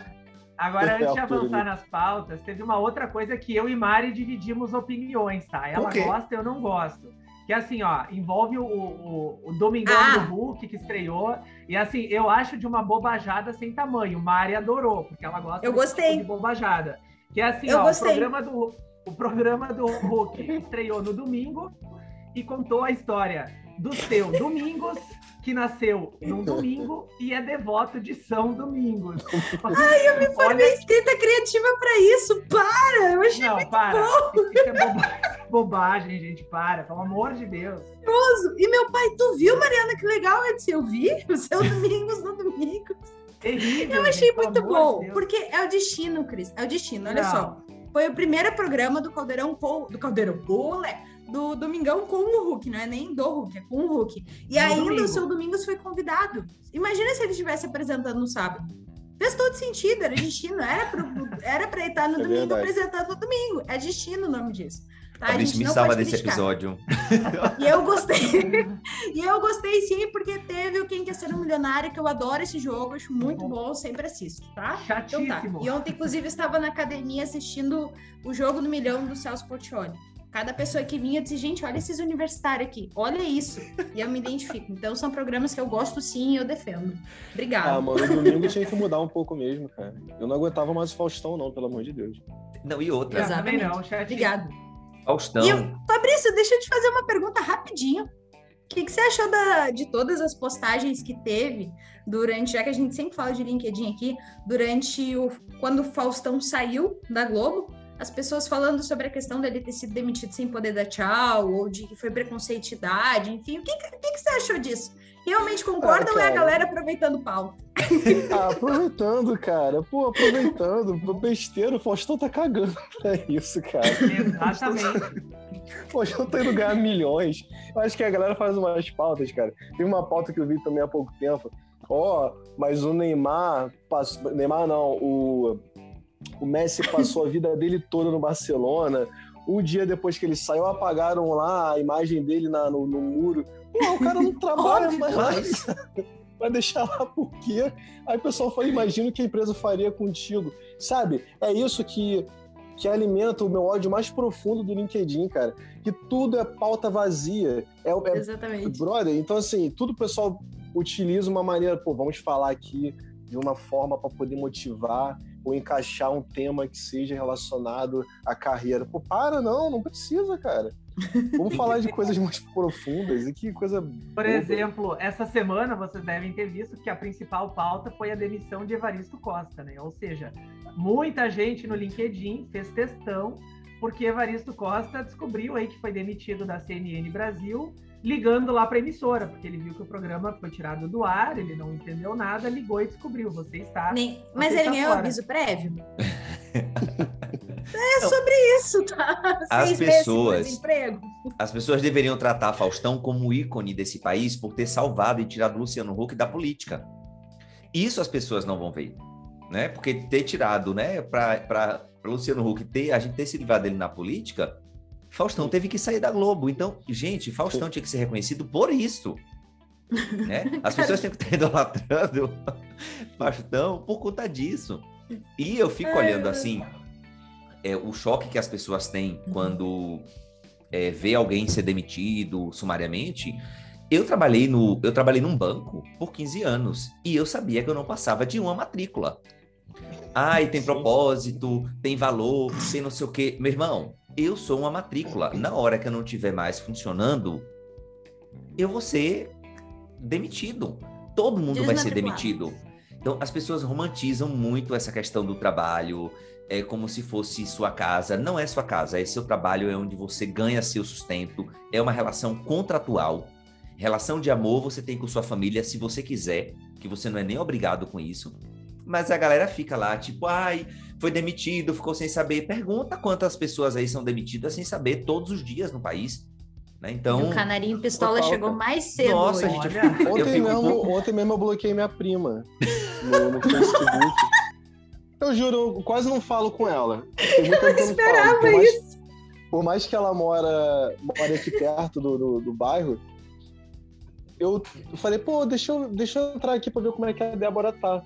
Agora, antes de É, Arthur. avançar nas pautas, teve uma outra coisa que eu e Mari dividimos opiniões, tá? Ela O quê? gosta, eu não gosto. Que assim, ó, envolve o, o, o Domingão Ah. do Hulk que estreou. E assim, eu acho de uma bobajada sem tamanho. Mari adorou, porque ela gosta Eu desse gostei. tipo de bobajada. Que é assim, Eu ó, gostei. o programa do o programa do Hulk estreou no domingo e contou a história do seu Domingos, que nasceu num domingo e é devoto de São Domingos. Ai, eu me Formei escrita criativa pra isso, para! Eu achei Não, para. Isso é boba- bobagem, gente. Para, pelo amor de Deus. E meu pai, tu viu, Mariana, que legal? Eu disse, eu vi o seu Domingos no domingo. Terrível. Eu achei gente, muito bom, de porque é o destino, Cris. É o destino, olha Não. só. Foi o primeiro programa do Caldeirão. Do Caldeirão, olé, do Domingão com o Hulk, não é nem do Hulk, é com o Hulk. E No ainda domingo. o seu Domingos foi convidado. Imagina se ele estivesse apresentando no sábado. Fez todo sentido, era destino, era pra, era pra estar no É domingo verdade. apresentando no domingo. É destino o nome disso. Tá? A Fabrício, gente me não salva desse criticar. episódio. E eu gostei. e eu gostei sim, porque teve o Quem Quer Ser um Milionário, que eu adoro esse jogo, acho muito bom, sempre assisto, tá? Então tá. Chatíssimo. E ontem, inclusive, estava na academia assistindo o jogo do milhão do Celso Portioli. Cada pessoa que vinha disse, gente, olha esses universitários aqui, olha isso. E eu me identifico. Então são programas que eu gosto sim e eu defendo. Obrigada. Ah, mano, o domingo tinha que mudar um pouco mesmo, cara. Eu não aguentava mais o Faustão, não, pelo amor de Deus. Não, e outra. Não, Exatamente. chatíssimo. Obrigada. Faustão. E Fabrício, deixa eu te fazer uma pergunta rapidinho. O que, que você achou da- de todas as postagens que teve durante, já que a gente sempre fala de LinkedIn aqui, durante o quando o Faustão saiu da Globo, as pessoas falando sobre a questão dele ter sido demitido sem poder dar tchau, ou de que foi preconceituidade, enfim. O que, que, o que você achou disso? Realmente concorda Ah, ou é a galera aproveitando o pau? Ah, aproveitando, cara. Pô, aproveitando. Besteira, o Faustão tá cagando pra isso, cara. Exatamente. O Faustão tá indo ganhar milhões. Eu acho que a galera faz umas pautas, cara. Tem uma pauta que eu vi também há pouco tempo. Ó, mas o Neymar passou. Neymar não, o. O Messi passou a vida dele toda no Barcelona. Um dia depois que ele saiu, apagaram lá a imagem dele na- no, no muro. Pô, o cara não trabalha mais. Vai deixar lá por quê? Aí o pessoal fala, imagina o que a empresa faria contigo. Sabe? É isso que, que alimenta o meu ódio mais profundo do LinkedIn, cara. Que tudo é pauta vazia. É, é Exatamente. brother. Então, assim, tudo o pessoal utiliza uma maneira, pô, vamos falar aqui de uma forma para poder motivar ou encaixar um tema que seja relacionado à carreira. Pô, para, não, não precisa, cara. Vamos falar de coisas mais profundas e que coisa. Por exemplo, essa semana vocês devem ter visto que a principal pauta foi a demissão de Evaristo Costa, né? Ou seja, muita gente no LinkedIn fez testão porque Evaristo Costa descobriu aí que foi demitido da CNN Brasil, ligando lá para a emissora, porque ele viu que o programa foi tirado do ar, ele não entendeu nada, ligou e descobriu, você está Nem- Mas ele ganhou aviso prévio? Não, sobre isso, tá? As Seis pessoas- desemprego. As pessoas deveriam tratar Faustão como ícone desse país por ter salvado e tirado Luciano Huck da política. Isso as pessoas não vão ver, né? Porque ter tirado, né, para Luciano Huck ter a gente ter se livrado dele na política, Faustão teve que sair da Globo. Então, gente, Faustão tinha que ser reconhecido por isso. Né? As pessoas têm que estar idolatrando Faustão por conta disso. E eu fico olhando assim, é, o choque que as pessoas têm quando é, vê alguém ser demitido sumariamente. Eu trabalhei no, eu trabalhei num banco por 15 anos e eu sabia que eu não passava de uma matrícula. Ai, tem propósito, tem valor, tem não sei o quê. Meu irmão, eu sou uma matrícula. Na hora que eu não estiver mais funcionando, eu vou ser demitido. Todo mundo vai ser demitido. Então, as pessoas romantizam muito essa questão do trabalho, é como se fosse sua casa. Não é sua casa, é seu trabalho, é onde você ganha seu sustento, é uma relação contratual. Relação de amor você tem com sua família se você quiser, que você não é nem obrigado com isso. Mas a galera fica lá, tipo, ai, foi demitido, ficou sem saber. Pergunta quantas pessoas aí são demitidas sem saber todos os dias no país. Né? E Então, o canarinho pistola chegou mais cedo Nossa, hoje. gente, eu eu Ontem fico um mesmo, pouco... ontem mesmo eu bloqueei minha prima no, no Facebook. Eu juro, eu quase não falo com ela. Que eu não falo. Por mais, por mais que ela mora, mora aqui perto do, do, do bairro, eu falei, pô, deixa eu, deixa eu entrar aqui pra ver como é que a Débora tá.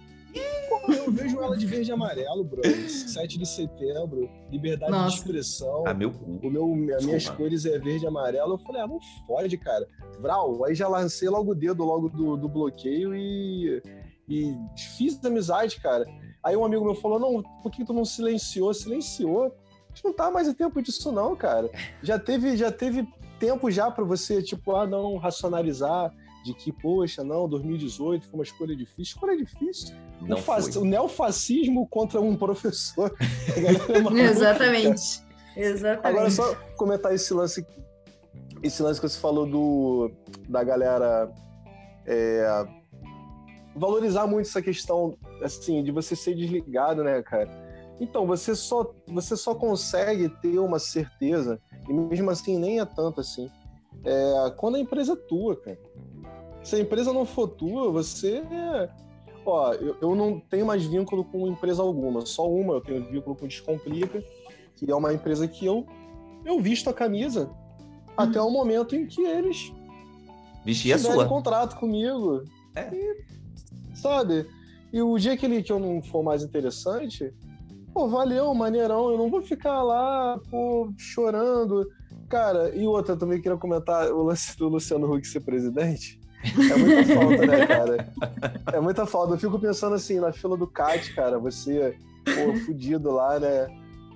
Eu vejo ela de verde e amarelo, bro. 7 de setembro, liberdade Nossa. de expressão. Ah, meu cu. O meu, as minhas Desculpa. cores é verde e amarelo. Eu falei, ah, não fode, cara. Vral, aí já lancei logo o dedo logo do, do bloqueio e, e fiz amizade, cara. Aí um amigo meu falou, não, por que tu não silenciou? Silenciou. A gente não tá mais em tempo disso não, cara. Já teve, já teve tempo já pra você, tipo, ah, não, racionalizar de que, poxa, não, 2018 foi uma escolha difícil. Escolha difícil. Não o, foi. o neofascismo contra um professor. É Exatamente. Exatamente. Agora, só comentar esse lance, esse lance que você falou do, da galera é, valorizar muito essa questão, assim, de você ser desligado, né, cara? Então, você só, você só consegue ter uma certeza, e mesmo assim nem é tanto assim, é, quando a empresa é tua, cara. Se a empresa não for tua, você. Ó, eu, eu não tenho mais vínculo com empresa alguma, só uma eu tenho vínculo com Descomplica, que é uma empresa que eu, eu visto a camisa até o momento em que eles Vestir a sua. contrato comigo. É. E, sabe? E o dia que, ele, que eu não for mais interessante, pô, valeu, maneirão. Eu não vou ficar lá, pô, chorando. Cara, e outra também queria comentar o lance do Luciano Huck ser presidente. É muita falta, né, cara? É muita falta. Eu fico pensando assim, na fila do CAT, cara, você, pô, fudido lá, né?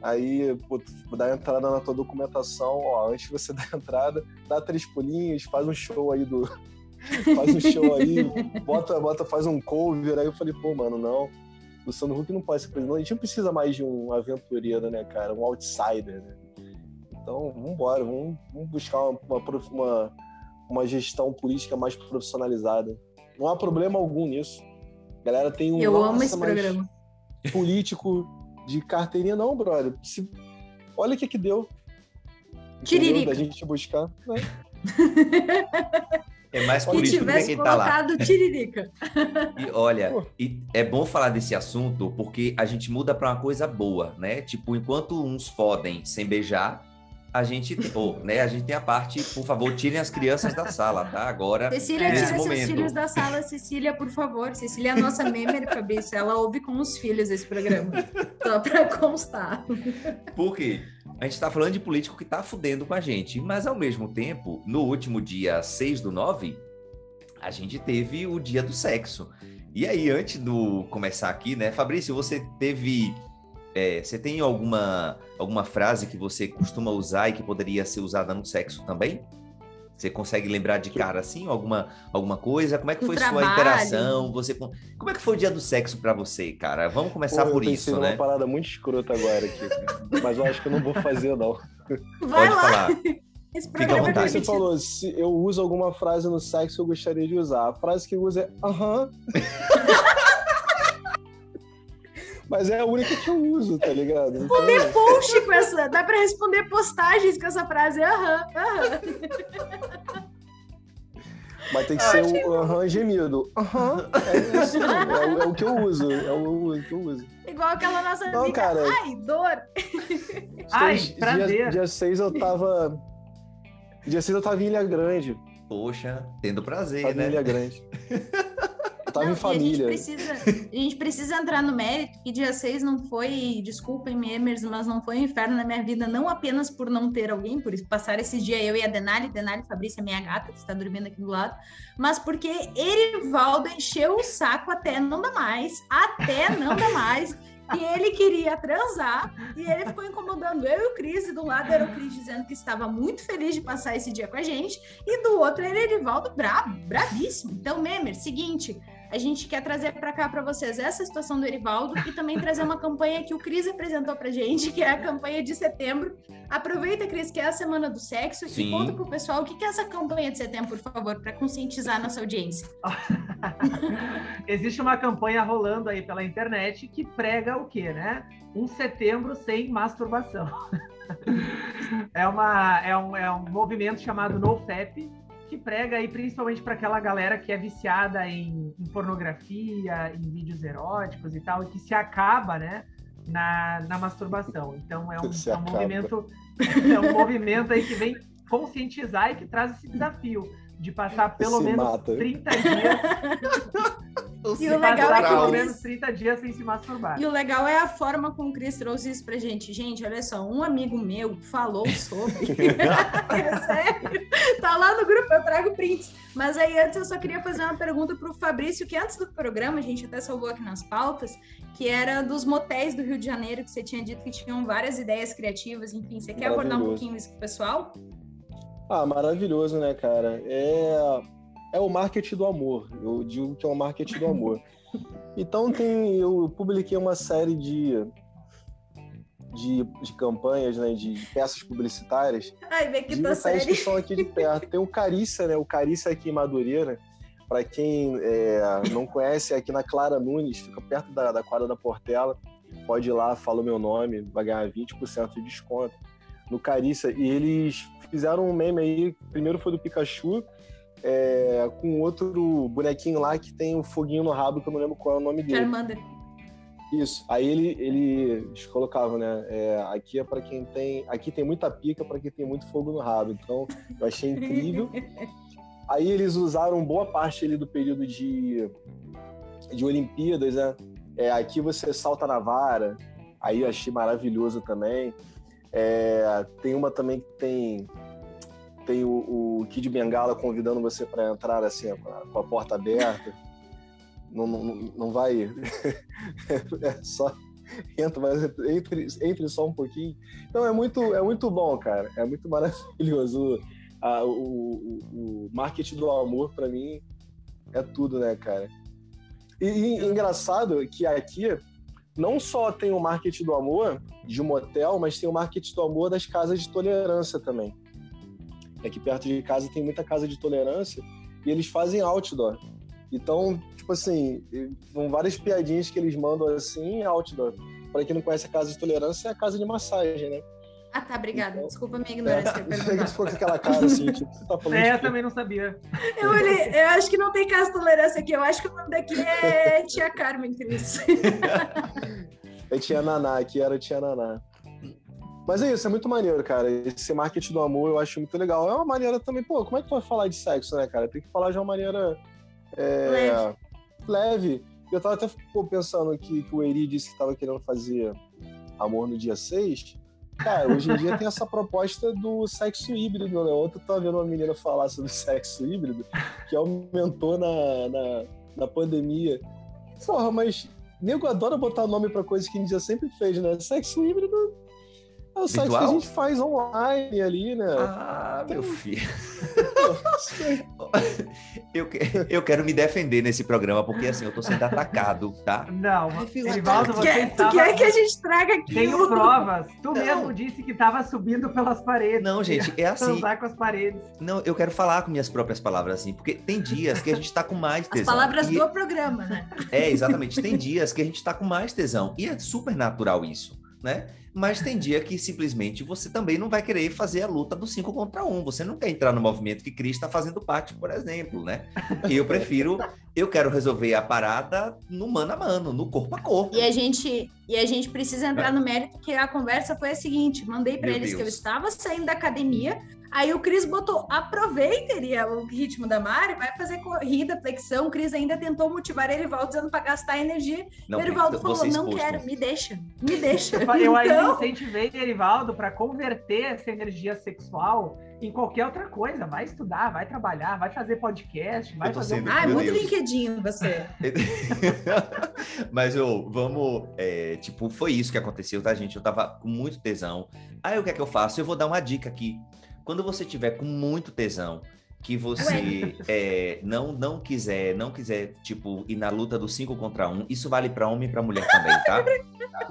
Aí, pô, dá entrada na tua documentação, ó, antes de você dar entrada, dá três pulinhos, faz um show aí do. faz um show aí, bota, bota, faz um cover. Aí eu falei, pô, mano, não. Luciano Huck não pode ser presidente. A gente não precisa mais de um aventureiro, né, cara? Um outsider, né? Então, vambora, vamos, vamos buscar uma, uma, uma, uma gestão política mais profissionalizada. Não há problema algum nisso. A galera tem um. Eu nossa, amo esse programa. Político de carteirinha, não, brother. Se- Olha o que que deu. Tiririca. Da gente buscar. né? É mais do que tivesse quem tá lá. colocado Tiririca. E olha, e é bom falar desse assunto porque a gente muda para uma coisa boa, né? Tipo, enquanto uns podem sem beijar, a gente, ou, né? A gente tem a parte, por favor, tirem as crianças da sala, tá? Agora, Cecília, nesse tira seus momento. filhos da sala, Cecília, por favor. Cecília é a nossa memer, Fabrício. Ela ouve com os filhos esse programa. Só pra constar. Por quê? A gente tá falando de político que tá fudendo com a gente, mas ao mesmo tempo, no último dia 6 do 9, a gente teve o dia do sexo. E aí, antes do começar aqui, né, Fabrício, você teve. É, você tem alguma, alguma frase que você costuma usar e que poderia ser usada no sexo também? Você consegue lembrar de cara assim, alguma, alguma coisa? Como é que foi sua interação? Você, com- como é que foi o dia do sexo pra você, cara? Vamos começar Pô, por isso, né? parada muito escrota agora aqui. mas eu acho que eu não vou fazer, não. Vai Pode lá. falar. Esse Fica à é vontade. Você falou, se eu uso alguma frase no sexo que eu gostaria de usar. A frase que eu uso é aham. Mas é a única que eu uso, tá ligado? Então, Responder post com essa. Dá pra responder postagens com essa frase. Aham, aham. mas tem que ser o aham gemido. Aham, é isso, é, o- é o que eu uso. É o, o que eu uso. Igual aquela nossa Não, amiga. cara. Ai, dor. Ai, Seis- prazer. Dia, dia 6 eu tava. Dia 6 eu tava em Ilha Grande. Poxa, tendo prazer, Tava em né? Ilha Grande. Tava Não, em família. A gente, precisa, a gente precisa entrar no mérito que dia 6 não foi, desculpem, memers, mas não foi um inferno na minha vida, não apenas por não ter alguém, por passar esse dia eu e a Denali, Denali Fabrícia, minha gata, que está dormindo aqui do lado, mas porque Erivaldo encheu o saco até não dá mais, até não dá mais. E ele queria transar, e ele ficou incomodando eu e o Cris, e do lado era o Cris dizendo que estava muito feliz de passar esse dia com a gente, e do outro era Erivaldo brabo, bravíssimo. Então, Memer, seguinte, a gente quer trazer para cá para vocês essa situação do Erivaldo e também trazer uma campanha que o Cris apresentou pra gente, que é a campanha de setembro. Aproveita, Cris, que é a semana do sexo Sim. e conta pro pessoal o que é essa campanha de setembro, por favor, para conscientizar a nossa audiência. Existe uma campanha rolando aí pela internet que prega o quê, né? Um setembro sem masturbação. é, uma, é, um, é um movimento chamado NoFap, que prega aí principalmente para aquela galera que é viciada em, em pornografia, em vídeos eróticos e tal, e que se acaba, né? Na, na masturbação. Então é um, é um movimento é um movimento aí que vem conscientizar e que traz esse desafio de passar pelo Se menos mata. 30 dias E o legal é pelo menos Cris- 30 dias sem se masturbar. E o legal é a forma como o Cris trouxe isso pra gente. Gente, olha só, um amigo meu falou sobre. é sério. Tá lá no grupo, eu trago prints. Mas aí antes eu só queria fazer uma pergunta pro Fabrício, que antes do programa, a gente até salvou aqui nas pautas, que era dos motéis do Rio de Janeiro, que você tinha dito que tinham várias ideias criativas, enfim. Você quer abordar um pouquinho isso com o pessoal? Ah, maravilhoso, né, cara? É, é o marketing do amor. Eu digo que é o marketing do amor. Então tem, eu publiquei uma série de, de, de campanhas, né, de peças publicitárias Ai, vê que de sério. que são aqui de perto. Tem o Carícia, né? O Carícia aqui em Madureira. Para quem é, não conhece, é aqui na Clara Nunes, fica perto da, da quadra da Portela. Pode ir lá, fala o meu nome, vai ganhar 20% de desconto no Carícia. E eles fizeram um meme aí, primeiro foi do Pikachu, é, com outro bonequinho lá que tem um foguinho no rabo, que eu não lembro qual é o nome dele. Charmander. Isso. Aí ele, ele eles colocavam, né? é, aqui é para quem tem, aqui tem muita pica para quem tem muito fogo no rabo. Então eu achei incrível. Aí eles usaram boa parte ali do período de de Olimpíadas, né? É, aqui você salta na vara. Aí eu achei maravilhoso também. É, tem uma também que tem tem o, o Kid Bengala convidando você para entrar assim com a, com a porta aberta. Não, não, não vai é só entra, mas entre, entre só um pouquinho. Então é muito, é muito bom, cara. É muito maravilhoso. A- o, o, o marketing do amor, para mim, é tudo, né, cara? E, e engraçado que aqui não só tem o marketing do amor de um motel, mas tem o marketing do amor das casas de tolerância também. Aqui perto de casa tem muita casa de tolerância e eles fazem outdoor. Então, tipo assim, são várias piadinhas que eles mandam assim, outdoor. Para quem não conhece a casa de tolerância, é a casa de massagem, né? Ah, tá, obrigada. Então- Desculpa a minha ignorância. eu ia Você perguntar. ficou com aquela cara assim, tipo, você tá falando É, eu também não sabia. Eu, olhei- eu acho que não tem caso de tolerância aqui. Eu acho que o nome daqui é Tia Carmen, Cris. É Tia Naná, aqui era Tia Naná. Mas é isso, é muito maneiro, cara. Esse marketing do amor eu acho muito legal. É uma maneira também, pô, como é que tu vai falar de sexo, né, cara? Tem que falar de uma maneira é, Leve. leve. Eu tava até pô, pensando que, que o Eri disse que tava querendo fazer amor no dia 6. Cara, hoje em dia tem essa proposta do sexo híbrido, né? Ontem eu tava vendo uma menina falar sobre sexo híbrido, que aumentou na, na, na pandemia. Porra, mas nego adora botar nome pra coisa que a gente já sempre fez, né? Sexo híbrido é o sexo que a gente faz online ali, né? Ah, meu filho. eu, eu quero me defender nesse programa, porque assim, eu tô sendo atacado, tá? Não, tu você quer, estava... tu quer que a gente traga aqui? Tenho provas. Tu Não. mesmo disse que estava subindo pelas paredes. Não, gente, é assim. Transar com as paredes. Não, eu quero falar com minhas próprias palavras, assim, porque tem dias que a gente tá com mais As tesão. palavras E- do programa, né? É, exatamente. Tem dias que a gente tá com mais tesão. E é super natural isso, né? Mas tem dia que simplesmente você também não vai querer fazer a luta do 5 contra 1. Um. Você não quer entrar no movimento que Cris está fazendo parte, por exemplo, né? E eu prefiro, eu quero resolver a parada no mano a mano, no corpo a corpo. E a gente, e a gente precisa entrar no mérito que a conversa foi a seguinte: mandei para eles que eu Deus. estava saindo da academia. Aí o Cris botou, aproveita Iria, o ritmo da Mari, vai fazer corrida, flexão. O Cris ainda tentou motivar Erivaldo dizendo para gastar energia. Não, o Erivaldo falou: você não quero, me deixa, me deixa. Eu ainda Então, incentivei Erivaldo para converter essa energia sexual em qualquer outra coisa. Vai estudar, vai trabalhar, vai fazer podcast, vai fazer. um sendo- Ai, Meu muito Deus. LinkedIn você. Mas eu, vamos, é, tipo, foi isso que aconteceu, tá, gente? Eu tava com muito tesão. Aí o que é que eu faço? Eu vou dar uma dica aqui. Quando você tiver com muito tesão, que você é, não não quiser, não quiser, tipo, ir na luta do 5 contra 1, um, isso vale para homem e para mulher também, tá?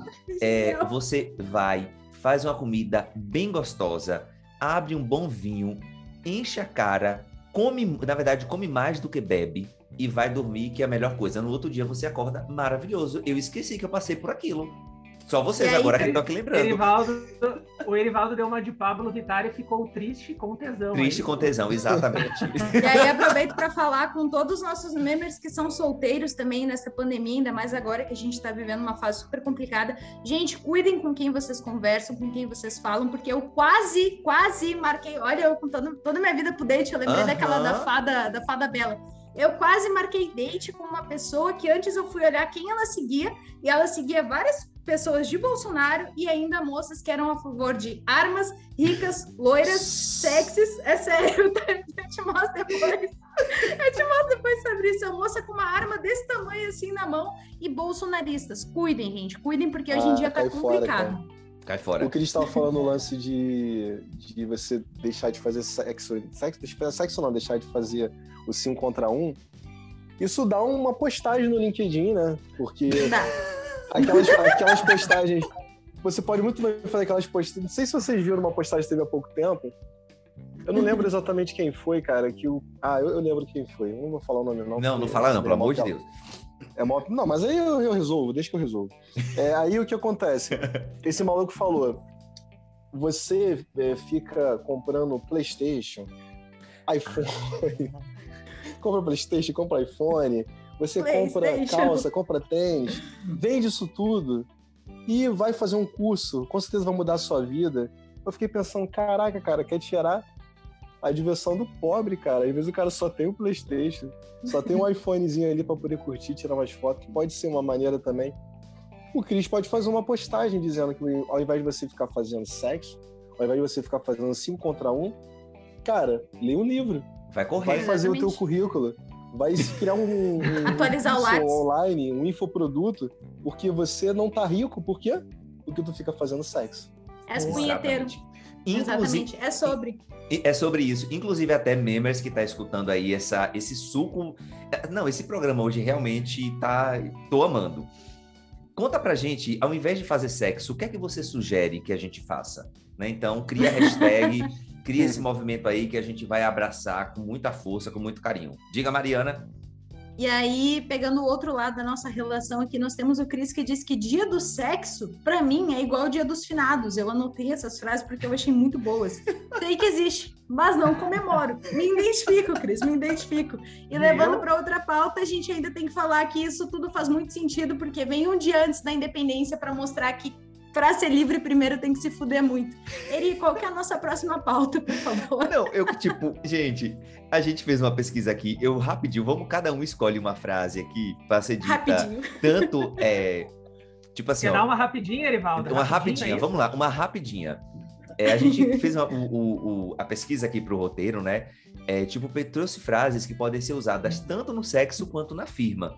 É, você vai, faz uma comida bem gostosa, abre um bom vinho, enche a cara, come, na verdade, come mais do que bebe e vai dormir, que é a melhor coisa. No outro dia você acorda maravilhoso. Eu esqueci que eu passei por aquilo. Só vocês aí, agora que estão aqui lembrando. Erivaldo, o Erivaldo deu uma de Pablo Vittar e ficou triste com tesão. Triste aí. com tesão, exatamente. E aí aproveito para falar com todos os nossos membros que são solteiros também nessa pandemia, ainda mais agora que a gente está vivendo uma fase super complicada. Gente, cuidem com quem vocês conversam, com quem vocês falam, porque eu quase, quase marquei. Olha, eu contando toda a minha vida pro date, eu lembrei Aham. daquela da fada, da fada bela. Eu quase marquei date com uma pessoa que antes eu fui olhar quem ela seguia, e ela seguia várias pessoas de Bolsonaro e ainda moças que eram a favor de armas, ricas, loiras, sexys. É sério, tá? eu te mostro depois. Eu te mostro depois sobre isso. A moça com uma arma desse tamanho assim na mão e bolsonaristas. Cuidem, gente, cuidem, porque hoje em Ah, dia tá cai fora, complicado. Cai fora. O Cris estava falando o lance de, de você deixar de fazer sexo, sexo, sexo não, deixar de fazer o 5 contra 1. Isso dá uma postagem no LinkedIn, né? Porque Dá. Aquelas, aquelas postagens. Você pode muito bem fazer aquelas postagens. Não sei se vocês viram uma postagem que teve há pouco tempo. Eu não lembro exatamente quem foi, cara. Que o... Ah, eu, eu lembro quem foi. Eu não vou falar o nome, não. Não, não fala não, pelo é mó amor de. Deus. É mó... Não, mas aí eu, eu resolvo, deixa que eu resolvo. É, aí o que acontece? Esse maluco falou: você é, fica comprando PlayStation, iPhone, compra PlayStation, compra iPhone, você compra calça, compra tênis, vende isso tudo e vai fazer um curso, com certeza vai mudar a sua vida. Eu fiquei pensando: caraca, cara, quer tirar a diversão do pobre, cara. Às vezes o cara só tem o PlayStation, só tem um iPhonezinho ali pra poder curtir, tirar umas fotos, que pode ser uma maneira também. O Cris pode fazer uma postagem dizendo que ao invés de você ficar fazendo sexo, ao invés de você ficar fazendo 5 contra 1, um, cara, lê um livro, Vai vai correr. fazer o teu Exatamente. currículo, vai criar um, um Atualizar o online, um infoproduto, porque você não tá rico, por quê? Porque tu fica fazendo sexo. És punheteiro. Exatamente. Inclusive, Exatamente. É sobre. É sobre isso. Inclusive, até members que tá escutando aí essa, esse suco. eh, Não, esse programa hoje realmente tá. tô amando. Conta pra gente, ao invés de fazer sexo, o que é que você sugere que a gente faça? Né? Então, cria a hashtag, cria esse movimento aí que a gente vai abraçar com muita força, com muito carinho. Diga, Mariana. E aí, pegando o outro lado da nossa relação aqui, nós temos o Cris que diz que dia do sexo, pra mim, é igual ao dia dos finados. Eu anotei essas frases porque eu achei muito boas. Sei que existe, mas não comemoro. Me identifico, Cris, me identifico. E levando para outra pauta, a gente ainda tem que falar que isso tudo faz muito sentido, porque vem um dia antes da independência para mostrar que para ser livre primeiro tem que se fuder muito. Eri, qual que é a nossa próxima pauta, por favor? Não, eu, tipo, gente, a gente fez uma pesquisa aqui. Eu rapidinho, vamos, cada um escolhe uma frase aqui pra ser dita. Rapidinho. Tanto, é, tipo assim, Quer ó, dar uma rapidinha, Erivaldo? Uma é rapidinha, isso? vamos lá, uma rapidinha. É, a gente fez uma- o- o- o- a pesquisa aqui para o roteiro, né? É, tipo, trouxe frases que podem ser usadas tanto no sexo quanto na firma.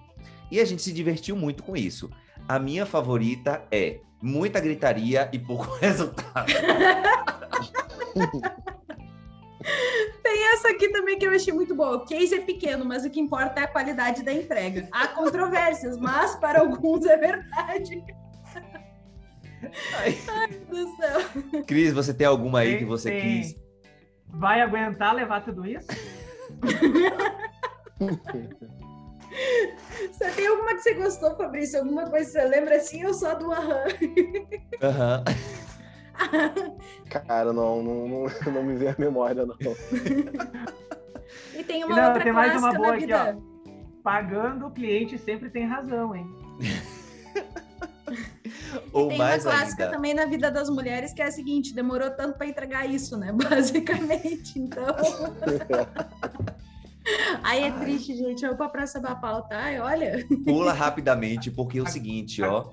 E a gente se divertiu muito com isso. A minha favorita é muita gritaria e pouco resultado. Tem essa aqui também que eu achei muito boa. O case é pequeno, mas o que importa é a qualidade da entrega. Há controvérsias, mas para alguns é verdade. Ai, Ai do céu. Cris, você tem alguma aí que você Tem. quis? Vai aguentar levar tudo isso? Você tem alguma que você gostou, Fabrício? Alguma coisa que você lembra assim? Eu sou a do aham. Aham. Cara, não, não, não, não me vem a memória, não. E tem uma Não, outra tem mais uma clássica boa aqui, vida. Pagando, o cliente sempre tem razão, hein? Ou Tem uma mais clássica ainda. também na vida das mulheres que é a seguinte: demorou tanto para entregar isso, né? Basicamente. Então. Aí é triste, gente. Vamos pra próxima pauta. Ai, olha. Pula rapidamente, porque é o seguinte, ó.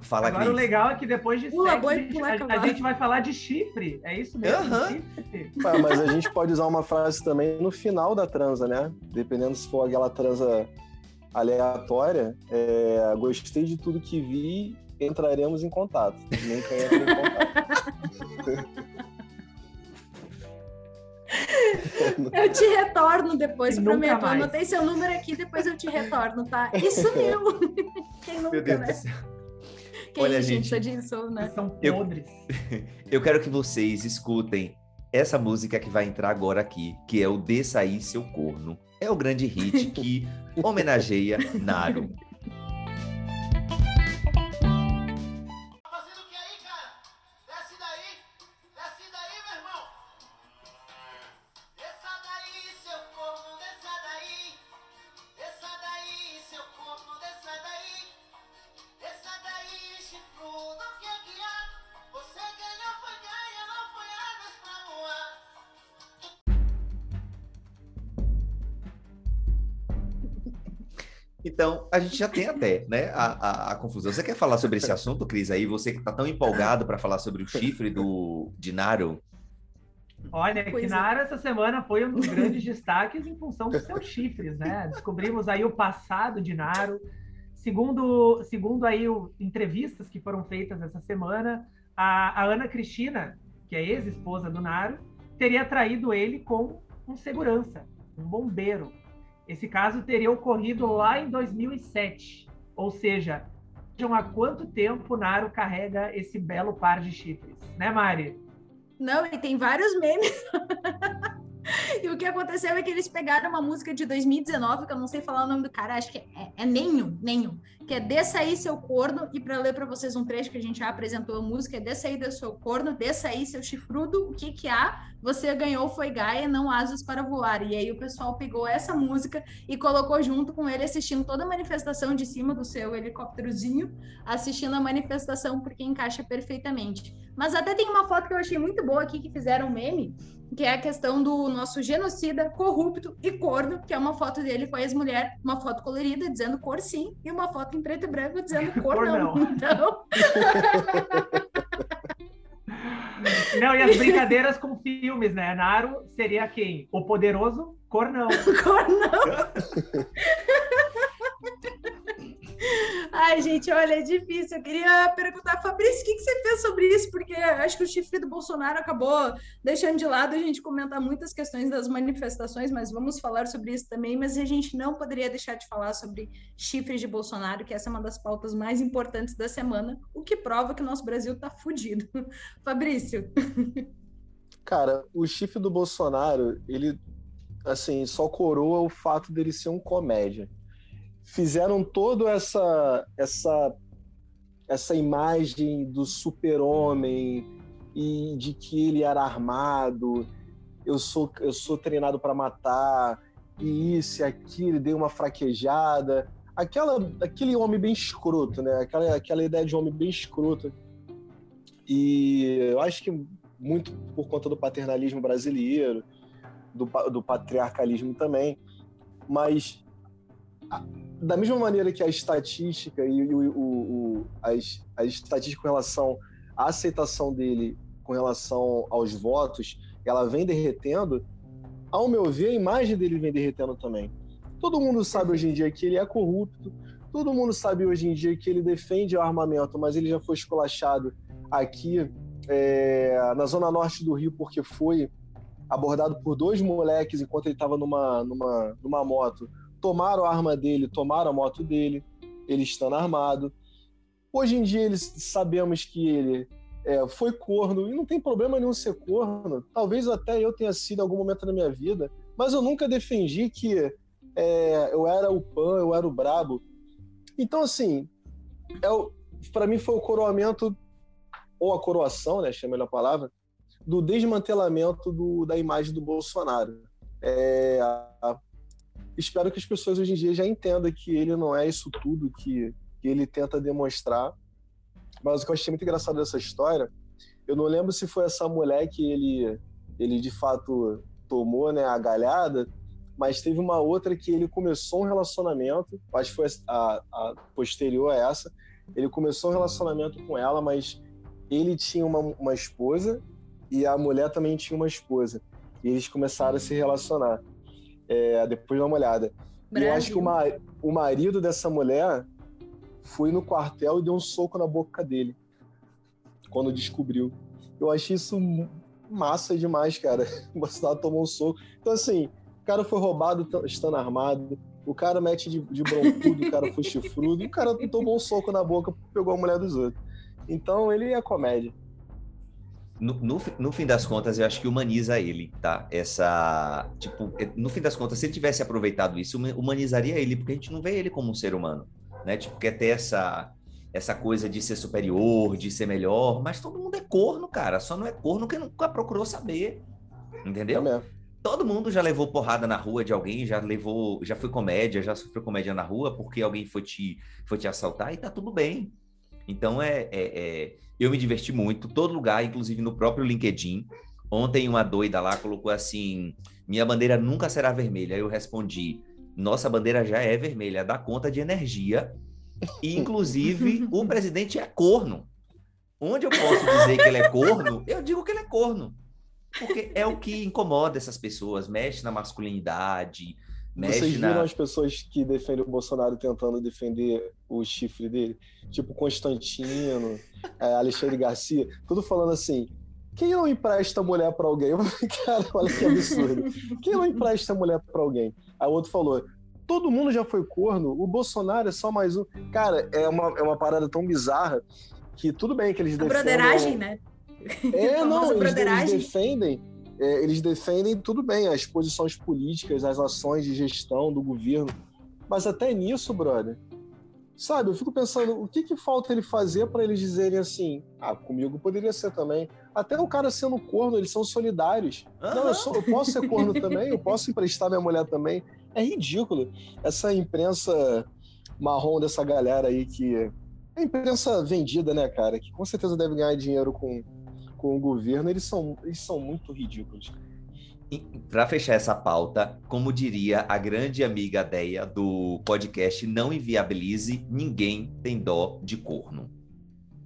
Fala, Agora o legal é que depois de Pula, sexo, boi, a, gente, pula, a- a gente vai falar de chifre. É isso mesmo? Aham. chifre? Ah, mas a gente pode usar uma frase também no final da transa, né? Dependendo se for aquela transa aleatória. é, gostei de tudo que vi, entraremos em contato. Nunca entra em contato. Eu te retorno depois, E prometo. Eu anotei seu número aqui, depois eu te retorno, tá? Isso meu. Quem nunca, Meu Deus do né? céu. Quem, Olha, gente, gente. sou disso, né? São Eu- podres. Eu quero que vocês escutem essa música que vai entrar agora aqui, que é o Desça aí seu corno. É o grande hit que homenageia Naro. A gente já tem até, né, a, a, a confusão. Você quer falar sobre esse assunto, Cris? Aí você que tá tão empolgado para falar sobre o chifre do de Naro. Olha, Pois que é. Essa semana foi um dos grandes destaques em função dos seus chifres, né? Descobrimos aí o passado de Naro. Segundo, segundo aí o, entrevistas que foram feitas essa semana, a, a Ana Cristina, que é ex-esposa do Naro, teria traído ele com um segurança, um bombeiro. Esse caso teria ocorrido lá em 2007. Ou seja, vejam há quanto tempo Naro carrega esse belo par de chifres, né, Mari? Não, e tem vários memes. e o que aconteceu é que eles pegaram uma música de 2019, que eu não sei falar o nome do cara, acho que é, é Nenhum, Nenhum, que é Desça aí seu corno, e para ler para vocês um trecho que a gente já apresentou a música, é Desça aí seu corno, desça aí seu chifrudo, o que que há? Você ganhou foi Gaia, não asas para voar. E aí o pessoal pegou essa música e colocou junto com ele assistindo toda a manifestação de cima do seu helicópterozinho, assistindo a manifestação porque encaixa perfeitamente. Mas até tem uma foto que eu achei muito boa aqui que fizeram um meme, que é a questão do nosso genocida, corrupto e corno, que é uma foto dele com a ex-mulher, uma foto colorida dizendo cor sim, e uma foto em preto e branco dizendo cor, Cor não. não. Então, Não, e as brincadeiras com filmes, né? Naro seria quem? O poderoso Cornão. cor não. Ai, gente, olha, é difícil. Eu queria perguntar, Fabrício, o que, você fez sobre isso? Porque acho que o chifre do Bolsonaro acabou deixando de lado a gente comentar muitas questões das manifestações, mas vamos falar sobre isso também. Mas a gente não poderia deixar de falar sobre chifres de Bolsonaro, que essa é uma das pautas mais importantes da semana, o que prova que o nosso Brasil tá fudido. Fabrício, Cara, o chifre do Bolsonaro, ele, assim, só coroa o fato dele ser um comédia. Fizeram toda essa, essa, essa imagem do super-homem e de que ele era armado, eu sou, eu sou treinado para matar, e isso e aquilo, deu uma fraquejada. Aquela, aquele homem bem escroto, né? Aquela, aquela ideia de homem bem escroto. E eu acho que muito por conta do paternalismo brasileiro, do, do patriarcalismo também, mas da mesma maneira que a estatística e o, o- o- as, as estatísticas com relação à aceitação dele com relação aos votos, ela vem derretendo, ao meu ver, a imagem dele vem derretendo também. Todo mundo sabe hoje em dia que ele é corrupto, todo mundo sabe hoje em dia que ele defende o armamento, mas ele já foi esculachado aqui é, na zona norte do Rio porque foi abordado por dois moleques enquanto ele estava numa, numa, numa moto. Tomaram a arma dele, tomaram a moto dele, ele estando armado. Hoje em dia eles sabemos que ele é, foi corno, e não tem problema nenhum ser corno. Talvez até eu tenha sido em algum momento na minha vida, mas eu nunca defendi que é, eu era o pan, eu era o brabo. Então, assim, é, para mim foi o coroamento, ou a coroação, né, achei a melhor palavra, do desmantelamento do, da imagem do Bolsonaro. É, a, espero que as pessoas hoje em dia já entendam que ele não é isso tudo que, que ele tenta demonstrar. Mas o que eu achei muito engraçado dessa história, eu não lembro se foi essa mulher que ele, ele de fato tomou né, a galhada, mas teve uma outra que ele começou um relacionamento, acho que foi a, a posterior a essa, ele começou um relacionamento com ela, mas ele tinha uma, uma esposa e a mulher também tinha uma esposa. E eles começaram a se relacionar. É, depois dá uma olhada. E eu acho que o, ma o marido dessa mulher foi no quartel e deu um soco na boca dele. Quando descobriu. Eu achei isso massa demais, cara. O Bolsonaro tomou um soco. Então, assim, o cara foi roubado estando armado. O cara mete de, de broncudo, o cara foi chifrudo. E o cara tomou um soco na boca pegou a mulher dos outros. Então, ele é comédia. No, no, no, fim das contas, eu acho que humaniza ele, tá? Essa. Tipo, é, no fim das contas, se ele tivesse aproveitado isso, humanizaria ele, porque a gente não vê ele como um ser humano, né? Tipo, quer ter essa, essa coisa de ser superior, de ser melhor, mas todo mundo é corno, cara. Só não é corno quem nunca procurou saber. Entendeu? É todo mundo já levou porrada na rua de alguém, já levou, já foi comédia, já sofreu comédia na rua porque alguém foi te, foi te assaltar e tá tudo bem. Então é, é, é eu me diverti muito, todo lugar, inclusive no próprio LinkedIn. Ontem uma doida lá colocou assim: minha bandeira nunca será vermelha. Eu respondi: nossa bandeira já é vermelha, dá conta de energia. E, inclusive, o presidente é corno. Onde eu posso dizer que ele é corno, eu digo que ele é corno. Porque é o que incomoda essas pessoas, mexe na masculinidade, mexe Vocês na... viram as pessoas que defendem o Bolsonaro tentando defender o chifre dele? Tipo Constantino, é, Alexandre Garcia, tudo falando assim, quem não empresta mulher para alguém? Cara, olha que absurdo. Quem não empresta mulher para alguém? Aí o outro falou: todo mundo já foi corno, o Bolsonaro é só mais um. Cara, é uma, é uma parada tão bizarra que tudo bem que eles defendem. A broderagem, né? É, não, eles, eles defendem. É, eles defendem tudo bem as posições políticas, as ações de gestão do governo, mas até nisso, brother, sabe? Eu fico pensando o que, que falta ele fazer para eles dizerem assim: ah, comigo poderia ser também. Até o cara sendo corno, eles são solidários. Uhum. Não, eu, sou, eu posso ser corno também, eu posso emprestar minha mulher também. É ridículo. Essa imprensa marrom dessa galera aí que. É imprensa vendida, né, cara? Que com certeza deve ganhar dinheiro com, com o governo, eles são, eles são muito ridículos. Para fechar essa pauta, como diria a grande amiga Deia do podcast Não Inviabilize, ninguém tem dó de corno.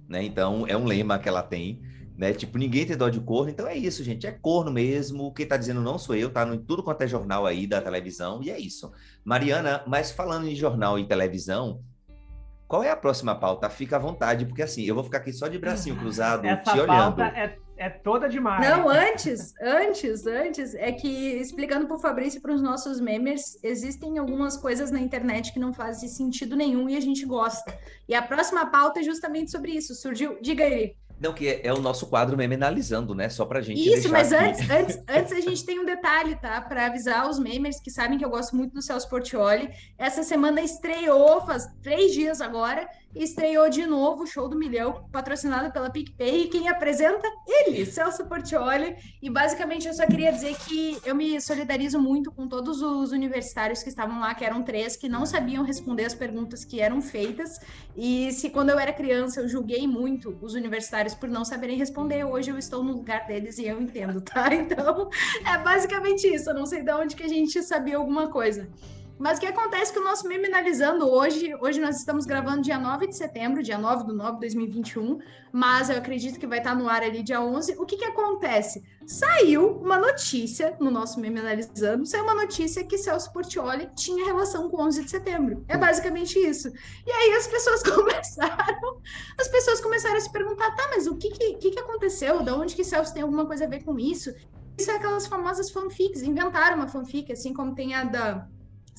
Né? Então, é um lema que ela tem, né? Tipo, ninguém tem dó de corno, então é isso, gente, é corno mesmo. Quem tá dizendo não sou eu, tá no tudo quanto é jornal aí da televisão, e é isso. Mariana, mas falando em jornal e televisão, qual é a próxima pauta? Fica à vontade, porque assim, eu vou ficar aqui só de bracinho cruzado, Essa te olhando. Pauta é é toda demais. Não, antes, antes, antes, é que explicando para o Fabrício e para os nossos members, existem algumas coisas na internet que não fazem sentido nenhum e a gente gosta. E a próxima pauta é justamente sobre isso. Surgiu, diga aí. Não, que é, é, o nosso quadro meme analisando, né? Só pra gente. Isso, mas aqui. antes, antes, antes a gente tem um detalhe, tá? Para avisar os memers que sabem que eu gosto muito do Celso Portioli. Essa semana estreou, faz três dias agora, estreou de novo o Show do Milhão, patrocinado pela PicPay, e quem apresenta? Ele, Celso Portioli. E basicamente eu só queria dizer que eu me solidarizo muito com todos os universitários que estavam lá, que eram três, que não sabiam responder as perguntas que eram feitas. E se quando eu era criança eu julguei muito os universitários por não saberem responder, hoje eu estou no lugar deles e eu entendo, tá? Então é basicamente isso. Eu não sei de onde que a gente sabia alguma coisa. Mas o que acontece que o nosso meme analisando hoje, hoje nós estamos gravando dia 9 de setembro, dia 9 do 9 de 2021, mas eu acredito que vai estar no ar ali dia 11. O que que acontece? Saiu uma notícia no nosso meme analisando, saiu uma notícia que Celso Portioli tinha relação com 11 de setembro. É basicamente isso. E aí as pessoas começaram, as pessoas começaram a se perguntar, tá, mas o que que, que, que aconteceu? Da onde que Celso tem alguma coisa a ver com isso? isso é aquelas famosas fanfics, inventaram uma fanfic, assim como tem a da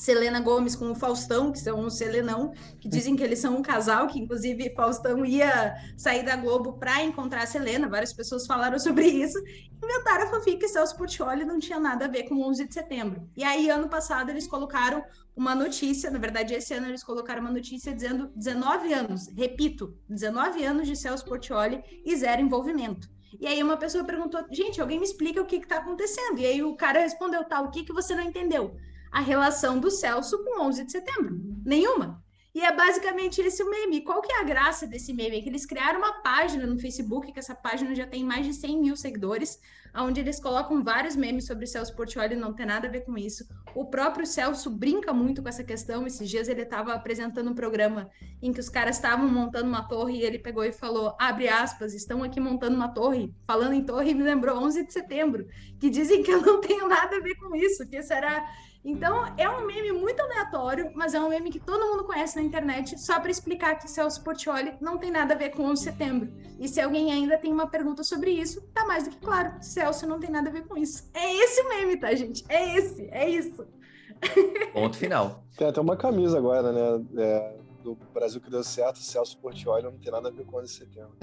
Selena Gomes com o Faustão, que são um Selenão, que dizem que eles são um casal, que inclusive Faustão ia sair da Globo para encontrar a Selena, várias pessoas falaram sobre isso, inventaram a fanfic que Celso Portioli não tinha nada a ver com 11 de setembro. E aí, ano passado, eles colocaram uma notícia, na verdade, esse ano eles colocaram uma notícia dizendo 19 anos, repito, 19 anos de Celso Portioli e zero envolvimento. E aí uma pessoa perguntou, gente, alguém me explica o que está acontecendo? E aí o cara respondeu, tá, o que, que você não entendeu? A relação do Celso com 11 de setembro. Nenhuma. E é basicamente esse o meme. Qual que é a graça desse meme? É que eles criaram uma página no Facebook, que essa página já tem mais de 100 mil seguidores, onde eles colocam vários memes sobre Celso Portioli, não tem nada a ver com isso. O próprio Celso brinca muito com essa questão. Esses dias ele estava apresentando um programa em que os caras estavam montando uma torre e ele pegou e falou, abre aspas, estão aqui montando uma torre. Falando em torre, me lembrou 11 de setembro, que dizem que eu não tenho nada a ver com isso, que será então, é um meme muito aleatório, mas é um meme que todo mundo conhece na internet, só para explicar que Celso Portioli não tem nada a ver com 11 de setembro. E se alguém ainda tem uma pergunta sobre isso, tá mais do que claro, Celso não tem nada a ver com isso. É esse o meme, tá, gente? É esse, é isso. Ponto final. Tem até uma camisa agora, né? É, do Brasil que deu certo, Celso Portioli não tem nada a ver com 11 de setembro.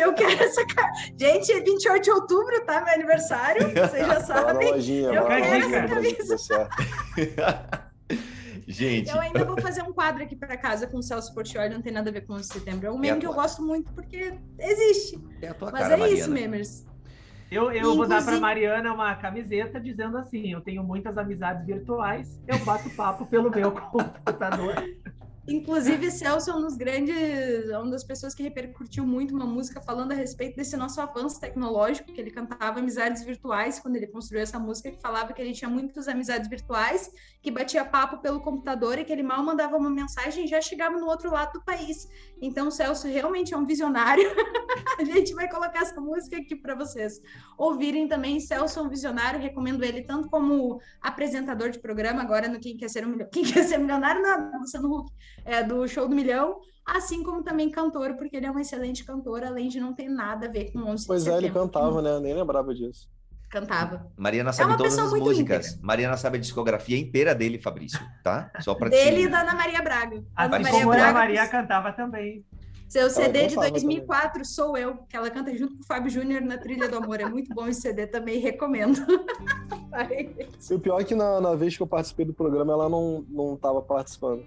Eu quero essa cara. Gente, é 28 de outubro, tá? Meu aniversário. Vocês já sabem. Lojinha, eu quero lojinha essa certo. Gente, Eu ainda vou fazer um quadro aqui para casa com o Celso Portioli, não tem nada a ver com 11 de setembro. É um meme que eu gosto muito porque existe. é a tua Mas cara, é isso, Mariana. memers. Eu, eu vou dar para Inclusive- Mariana uma camiseta dizendo assim: eu tenho muitas amizades virtuais, eu bato papo pelo meu computador. Inclusive, Celso é um dos grandes, é uma das pessoas que repercutiu muito uma música falando a respeito desse nosso avanço tecnológico, que ele cantava amizades virtuais quando ele construiu essa música, que falava que ele tinha muitas amizades virtuais, que batia papo pelo computador e que ele mal mandava uma mensagem e já chegava no outro lado do país. Então, o Celso realmente é um visionário. a gente vai colocar essa música aqui para vocês ouvirem também. Celso é um visionário, recomendo ele tanto como apresentador de programa, agora no Quem Quer Ser um Milhão. Quem Quer Ser Milionário, não, Luciano Huck é, do Show do Milhão, assim como também cantor, porque ele é um excelente cantor, além de não ter nada a ver com 11 Pois é, ele cantava, né? Nem lembrava disso. Cantava. Mariana sabe uma todas as músicas. íntegra. Mariana sabe a discografia inteira dele, Fabrício, tá? Só pra Dele e te... da Ana Maria Braga. Assim Ana Maria a Braga, Maria cantava também. seu CD de cantava 2004, Sou Eu, que ela canta junto com o Fábio Júnior na Trilha do Amor. É muito bom esse CD também, recomendo. E o pior é que na, na vez que eu participei do programa, ela não, não tava participando.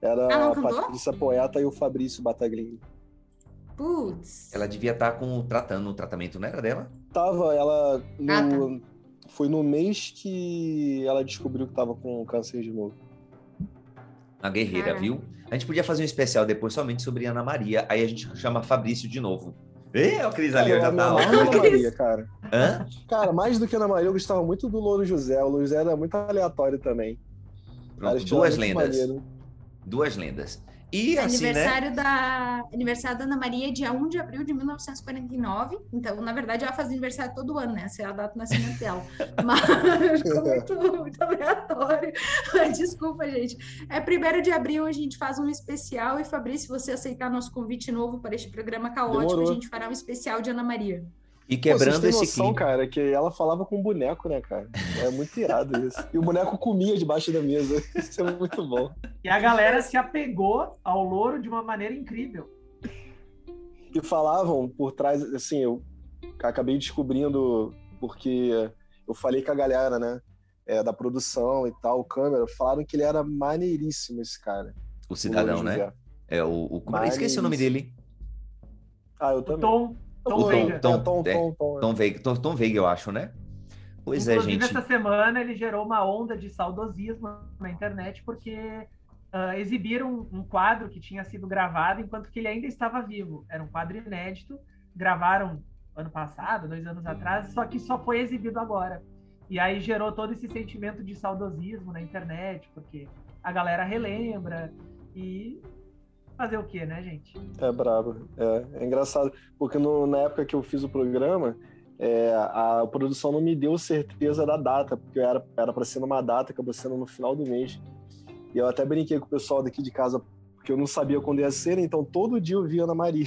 Era Ah, não a cantou? Patrícia Poeta e o Fabrício Bataglini. Putz. Ela devia estar com tratando o tratamento, não era dela? Tava, ela. no- Ah, Foi no mês que ela descobriu que tava com câncer de novo. A guerreira, Caraca. viu? A gente podia fazer um especial depois somente sobre Ana Maria, aí a gente chama Fabrício de novo. Ê, o Cris ali já eu tá na ó. Ana Maria, cara. Hã? Cara, mais do que na Maria, eu gostava muito do Louro José. O Louro José era muito aleatório também. Pronto, duas lendas. maneiro. Duas lendas. E assim, né? aniversário da aniversário da Ana Maria é dia 1 de abril de 1949. Então, na verdade, ela faz aniversário todo ano, né? Essa é a data do nascimento dela. Mas ficou muito, muito aleatório. Desculpa, gente. É 1 de abril, a gente faz um especial. E, Fabrício, se você aceitar nosso convite novo para este programa caótico, Demorou. a gente fará um especial de Ana Maria. E Pô, vocês quebrando têm esse noção, clima. cara, que ela falava com o boneco, né, cara? É muito irado isso. E o boneco comia debaixo da mesa. Isso é muito bom. E a galera se apegou ao louro de uma maneira incrível. E falavam por trás, assim, eu acabei descobrindo porque eu falei com a galera, né, é, da produção e tal, câmera, falaram que ele era maneiríssimo esse cara. O cidadão, Louro né? É o, o... como- Esqueci o nome dele. Ah, eu também. Tom, Tom Veiga. Tom, É, Tom, é. Tom, Tom, é. Tom Veiga, Tom, Tom Veiga, eu acho, né? Pois Inclusive, é, gente. essa semana ele gerou uma onda de saudosismo na internet porque ah, exibiram um quadro que tinha sido gravado enquanto que ele ainda estava vivo. Era um quadro inédito, gravaram ano passado, dois anos atrás, só que só foi exibido agora. E aí gerou todo esse sentimento de saudosismo na internet, porque a galera relembra e fazer o quê, né, gente? É brabo. É, é engraçado, porque no- na época que eu fiz o programa, é, a produção não me deu certeza da data, porque era para ser numa data, acabou sendo no final do mês. E eu até brinquei com o pessoal daqui de casa, porque eu não sabia quando ia ser, então todo dia eu via Ana Maria.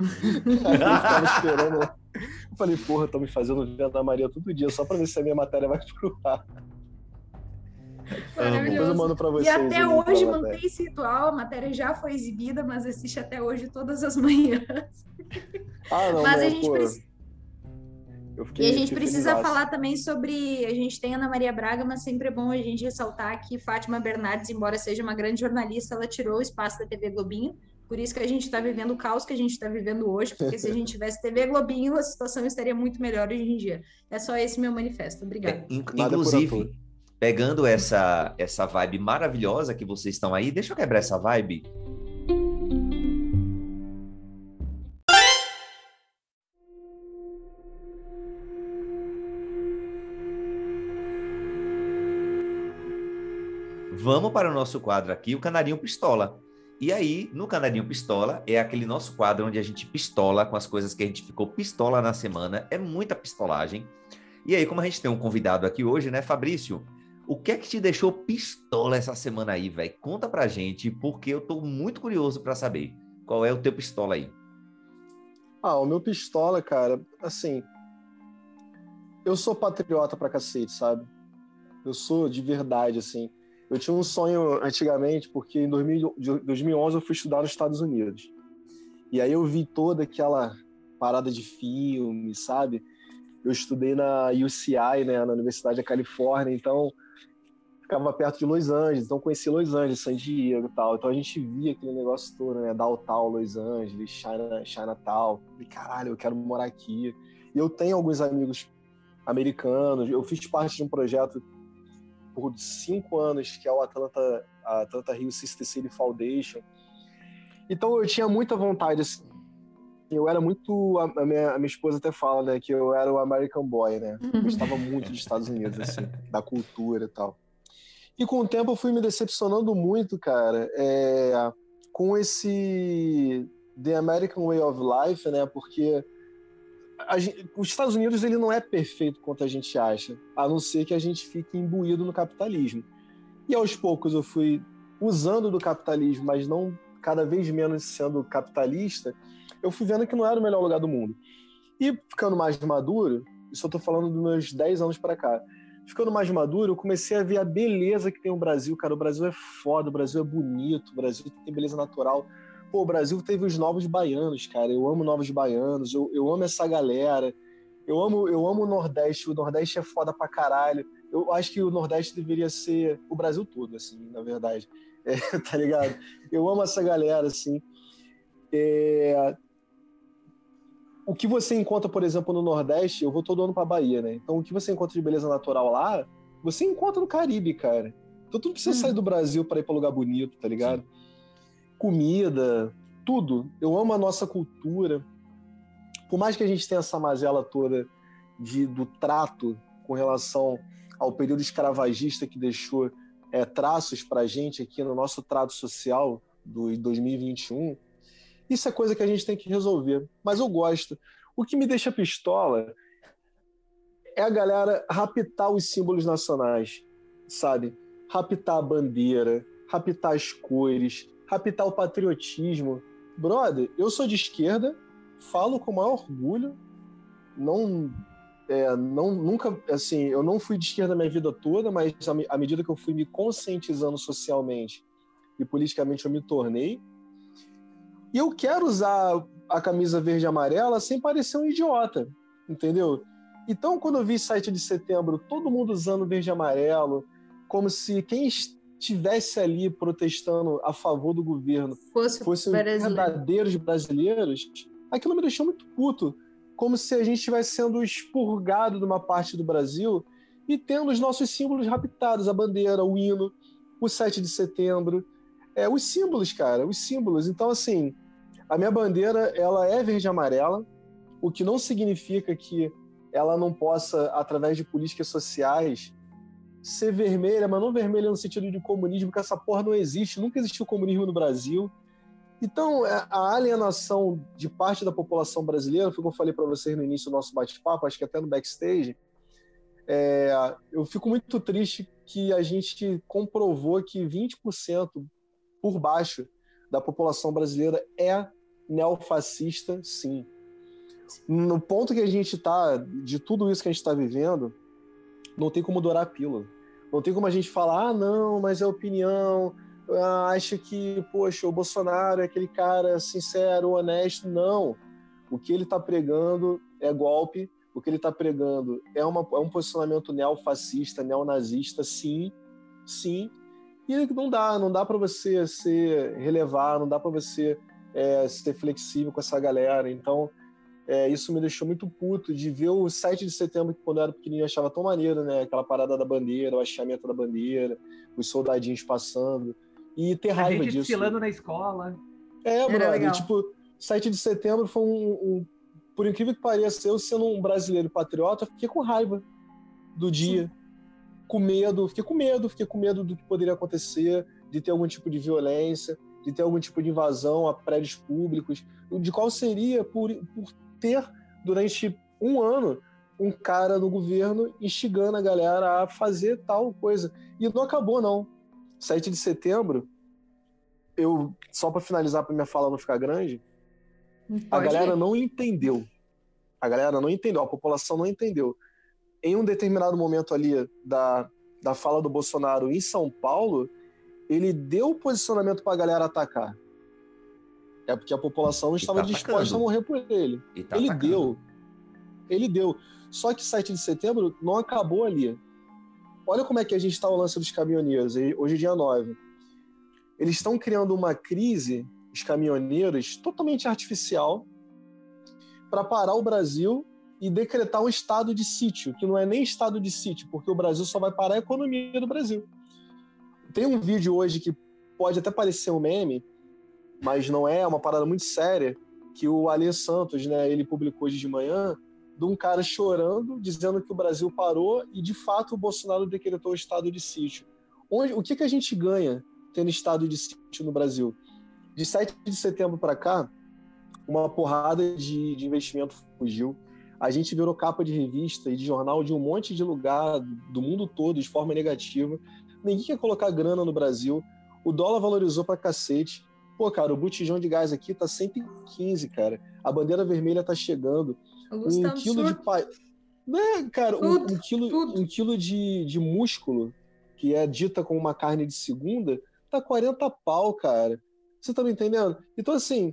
Aí eu esperando. Eu falei, porra, tô me fazendo ver Ana Maria todo dia, só pra ver se a minha matéria vai pro ar. Depois eu Maravilhoso. mando pra E vocês. até link da hoje mantém esse ritual, a matéria já foi exibida, mas assiste até hoje todas as manhãs. Ah, não, mas não, a gente precisa. E a gente precisa falar também sobre. A gente tem Ana Maria Braga, mas sempre é bom a gente ressaltar que Fátima Bernardes, embora seja uma grande jornalista, ela tirou o espaço da TV Globinho. Por isso que a gente está vivendo o caos que a gente está vivendo hoje, porque se a gente tivesse TV Globinho, a situação estaria muito melhor hoje em dia. É só esse meu manifesto. Obrigada. É, por inclusive. Pegando essa, essa vibe maravilhosa que vocês estão aí, deixa eu quebrar essa vibe. Vamos para o nosso quadro aqui, o Canarinho Pistola. E aí, no Canarinho Pistola, é aquele nosso quadro onde a gente pistola com as coisas que a gente ficou pistola na semana. É muita pistolagem. E aí, como a gente tem um convidado aqui hoje, né, Fabrício? O que é que te deixou pistola essa semana aí, velho? Conta pra gente, porque eu tô muito curioso pra saber. Qual é o teu pistola aí? Ah, o meu pistola, cara, assim. Eu sou patriota pra cacete, sabe? Eu sou de verdade, assim. Eu tinha um sonho antigamente, porque em 2000 de 2011 eu fui estudar nos Estados Unidos. E aí eu vi toda aquela parada de filme, sabe? Eu estudei na UCI, né, na Universidade da Califórnia, então ficava perto de Los Angeles, então conheci Los Angeles, San Diego e tal. Então a gente via aquele negócio todo, né? Downtown, Los Angeles, China, Chinatown. E caralho, eu quero morar aqui. E eu tenho alguns amigos americanos. Eu fiz parte de um projeto por cinco anos, que é o Atlanta, Atlanta Rio Sister City Foundation. Então eu tinha muita vontade, assim. Eu era muito. A minha, a minha esposa até fala, né, que eu era o American Boy, né? Eu gostava muito dos Estados Unidos, assim, da cultura e tal. E com o tempo eu fui me decepcionando muito, cara, é, com esse The American Way of Life, né? Porque gente- os Estados Unidos ele não é perfeito quanto a gente acha, a não ser que a gente fique imbuído no capitalismo. E aos poucos eu fui usando do capitalismo, mas não cada vez menos sendo capitalista, eu fui vendo que não era o melhor lugar do mundo. E ficando mais maduro, isso eu tô falando dos meus 10 anos para cá, ficando mais maduro, eu comecei a ver a beleza que tem o Brasil, cara. O Brasil é foda, o Brasil é bonito, o Brasil tem beleza natural. Pô, o Brasil teve os novos baianos, cara. Eu amo novos baianos, eu, eu amo essa galera. Eu amo, eu amo o Nordeste, o Nordeste é foda pra caralho. Eu acho que o Nordeste deveria ser o Brasil todo, assim, na verdade. É, tá ligado? Eu amo essa galera, assim. É, O que você encontra, por exemplo, no Nordeste, eu vou todo ano pra Bahia, né? Então, o que você encontra de beleza natural lá, você encontra no Caribe, cara. Então, tu não precisa Hum. sair do Brasil para ir pra lugar bonito, tá ligado? Comida, tudo. Eu amo a nossa cultura. Por mais que a gente tenha essa mazela toda de, do trato com relação ao período escravagista que deixou é, traços pra gente aqui no nosso trato social do 2021, isso é coisa que a gente tem que resolver. Mas eu gosto. O que me deixa pistola é a galera raptar os símbolos nacionais, sabe? Raptar a bandeira, raptar as cores, raptar o patriotismo. Brother, eu sou de esquerda, falo com o maior orgulho, não, é, não nunca, assim, eu não fui de esquerda minha vida toda, mas à medida que eu fui me conscientizando socialmente e politicamente eu me tornei. E eu quero usar a camisa verde e amarela sem parecer um idiota, entendeu? Então, quando eu vi 7 de setembro, todo mundo usando verde e amarelo, como se quem estivesse ali protestando a favor do governo Fosse fossem brasileiro. verdadeiros brasileiros, aquilo me deixou muito puto. Como se a gente estivesse sendo expurgado de uma parte do Brasil e tendo os nossos símbolos raptados, a bandeira, o hino, o 7 de setembro. É, os símbolos, cara, os símbolos. Então, assim, a minha bandeira, ela é verde e amarela, o que não significa que ela não possa, através de políticas sociais, ser vermelha, mas não vermelha no sentido de comunismo, porque essa porra não existe, nunca existiu comunismo no Brasil. Então, é, a alienação de parte da população brasileira, foi o que eu falei para vocês no início do nosso bate-papo, acho que até no backstage, é, eu fico muito triste que a gente comprovou que 20% por baixo da população brasileira é neofascista, sim. no ponto que a gente tá, de tudo isso que a gente está vivendo, não tem como dourar a pílula. Não tem como a gente falar, ah, não, mas é opinião, ah, acha que, poxa, o Bolsonaro é aquele cara sincero, honesto. Não. O que ele está pregando é golpe, o que ele está pregando é, uma, é um posicionamento neofascista, neonazista, sim, sim. E não dá, não dá para você ser relevar, não dá para você é, ser flexível com essa galera. Então, é, isso me deixou muito puto de ver o 7 de setembro, que quando eu era pequenininho eu achava tão maneiro, né? Aquela parada da bandeira, o achamento da bandeira, os soldadinhos passando. E ter raiva a gente disso. desfilando na escola. É, brother. Tipo, 7 de setembro foi um, um- Por incrível que pareça, eu sendo um brasileiro patriota, fiquei com raiva do dia. Com medo, fiquei com medo, fiquei com medo do que poderia acontecer, de ter algum tipo de violência, de ter algum tipo de invasão a prédios públicos, de qual seria por, por ter, durante um ano, um cara no governo instigando a galera a fazer tal coisa. E não acabou, não. 7 de setembro, eu, só para finalizar, para minha fala não ficar grande, a Pode galera ir. não entendeu. A galera não entendeu, a população não entendeu. Em um determinado momento ali da, da fala do Bolsonaro em São Paulo, ele deu o posicionamento para a galera atacar. É porque a população não E estava tá disposta atacando. a morrer por ele. Tá ele atacando. deu. Ele deu. Só que 7 de setembro não acabou ali. Olha como é que a gente está o lance dos caminhoneiros. Hoje é dia 9. Eles estão criando uma crise, os caminhoneiros, totalmente artificial, para parar o Brasil e decretar um estado de sítio, que não é nem estado de sítio, porque o Brasil só vai parar a economia do Brasil. Tem um vídeo hoje que pode até parecer um meme, mas não é, é uma parada muito séria, que o Alê Santos, né, ele publicou hoje de manhã, de um cara chorando, dizendo que o Brasil parou e, de fato, o Bolsonaro decretou o estado de sítio. Onde, o que, que a gente ganha tendo estado de sítio no Brasil? De 7 de setembro para cá, uma porrada de, de investimento fugiu. A gente virou capa de revista e de jornal de um monte de lugar do mundo todo de forma negativa. Ninguém quer colocar grana no Brasil. O dólar valorizou pra cacete. Pô, cara, o botijão de gás aqui tá 115, cara. A bandeira vermelha tá chegando. Tá Um quilo de pai. Né, cara, um, Tudo, um quilo, tudo. um quilo de, de músculo, que é dita como uma carne de segunda, tá 40 pau, cara. Você tá me entendendo? Então, assim,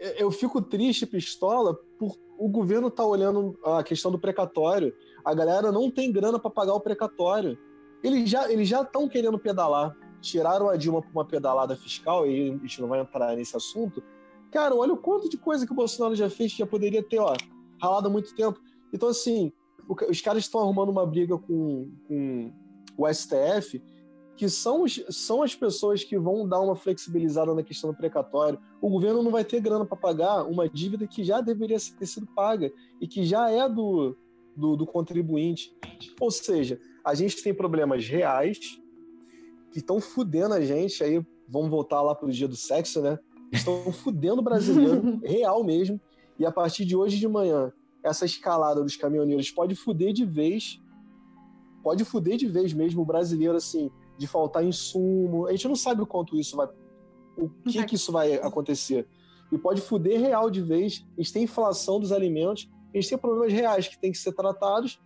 eu- eu fico triste, pistola, por o governo tá olhando a questão do precatório. A galera não tem grana para pagar o precatório. Eles já eles já estão querendo pedalar. Tiraram a Dilma para uma pedalada fiscal, e a gente não vai entrar nesse assunto. Cara, olha o quanto de coisa que o Bolsonaro já fez que já poderia ter, ó, ralado há muito tempo. Então, assim, os caras estão arrumando uma briga com, com o STF, que são, os- são as pessoas que vão dar uma flexibilizada na questão do precatório. O governo não vai ter grana para pagar uma dívida que já deveria ter sido paga e que já é do, do, do contribuinte. Ou seja, a gente tem problemas reais que estão fudendo a gente. Aí vamos voltar lá para o dia do sexo, né? Estão fudendo o brasileiro, real mesmo. E a partir de hoje de manhã, essa escalada dos caminhoneiros pode fuder de vez. Pode fuder de vez mesmo o brasileiro, assim, de faltar insumo. A gente não sabe o quanto isso vai. O que, que isso vai acontecer. E pode fuder real de vez. A gente tem inflação dos alimentos, a gente tem problemas reais que têm que ser tratados.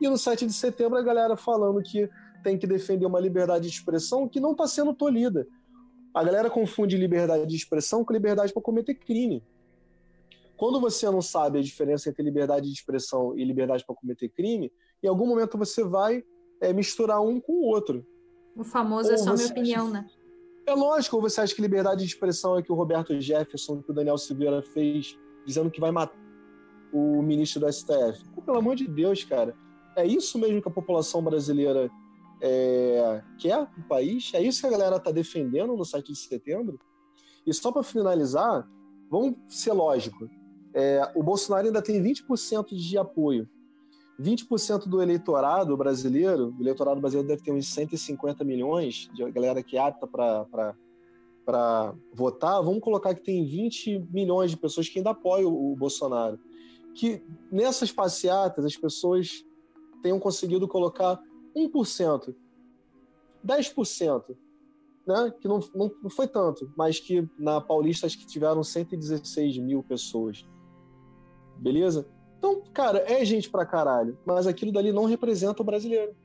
E no 7 de setembro, a galera falando que tem que defender uma liberdade de expressão que não está sendo tolhida. A galera confunde liberdade de expressão com liberdade para cometer crime. Quando você não sabe a diferença entre liberdade de expressão e liberdade para cometer crime, em algum momento você vai é, misturar um com o outro. O famoso é Ou só minha opinião, né? É lógico, ou você acha que liberdade de expressão é que o Roberto Jefferson, que o Daniel Silveira fez, dizendo que vai matar o ministro do STF? Pô, pelo amor de Deus, cara. É isso mesmo que a população brasileira é, quer no país? É isso que a galera está defendendo no 7 de setembro? E só para finalizar, vamos ser lógico. É, o Bolsonaro ainda tem 20% de apoio. 20% do eleitorado brasileiro, o eleitorado brasileiro deve ter uns 150 milhões de galera que é apta para votar. Vamos colocar que tem 20 milhões de pessoas que ainda apoiam o Bolsonaro. Que nessas passeatas as pessoas tenham conseguido colocar 1%, 10%, né? que não, não, não foi tanto, mas que na Paulista acho que tiveram 116 mil pessoas. Beleza? Então, cara, é gente pra caralho, mas aquilo dali não representa o brasileiro.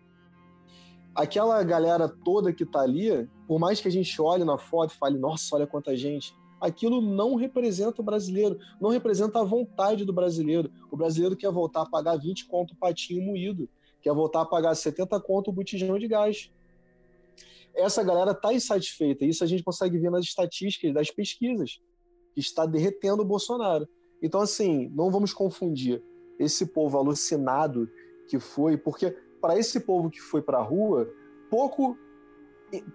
Aquela galera toda que tá ali, por mais que a gente olhe na foto e fale, nossa, olha quanta gente, aquilo não representa o brasileiro, não representa a vontade do brasileiro. O brasileiro quer voltar a pagar 20 conto o patinho moído, quer voltar a pagar 70 conto o botijão de gás. Essa galera tá insatisfeita, isso a gente consegue ver nas estatísticas das pesquisas, que está derretendo o Bolsonaro. Então, assim, não vamos confundir esse povo alucinado que foi, porque para esse povo que foi para a rua, pouco,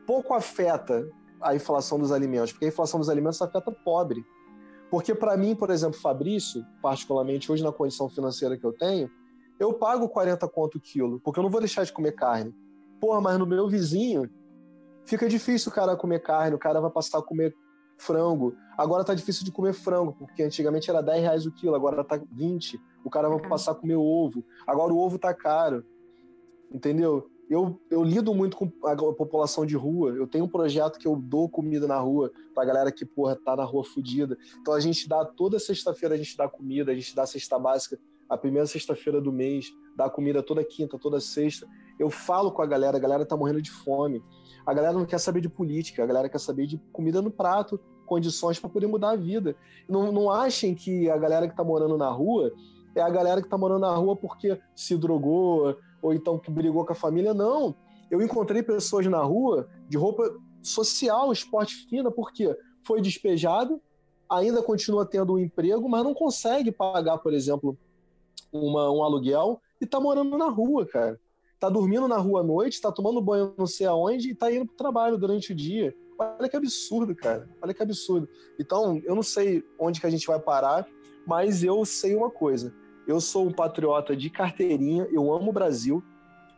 pouco afeta a inflação dos alimentos, porque a inflação dos alimentos afeta pobre. Porque para mim, por exemplo, Fabrício, particularmente hoje na condição financeira que eu tenho, eu pago 40 conto o quilo, porque eu não vou deixar de comer carne. Porra, mas no meu vizinho fica difícil o cara comer carne, o cara vai passar a comer frango. Agora tá difícil de comer frango, porque antigamente era 10 reais o quilo, agora tá 20. O cara vai passar a comer ovo. Agora o ovo tá caro. Entendeu? Eu, eu lido muito com a população de rua. Eu tenho um projeto que eu dou comida na rua pra galera que, porra, tá na rua fodida. Então a gente dá toda sexta-feira, a gente dá comida, a gente dá cesta básica a primeira sexta-feira do mês, dá comida toda quinta, toda sexta. Eu falo com a galera, a galera tá morrendo de fome. A galera não quer saber de política, a galera quer saber de comida no prato, condições para poder mudar a vida. Não, não achem que a galera que tá morando na rua é a galera que tá morando na rua porque se drogou, ou então que brigou com a família. Não. Eu encontrei pessoas na rua de roupa social, esporte fina, porque foi despejado, ainda continua tendo um emprego, mas não consegue pagar, por exemplo, uma, um aluguel e tá morando na rua, cara. Tá dormindo na rua à noite, tá tomando banho não sei aonde e tá indo pro trabalho durante o dia. Olha que absurdo, cara. Olha que absurdo. Então, eu não sei onde que a gente vai parar, mas eu sei uma coisa. Eu sou um patriota de carteirinha, eu amo o Brasil.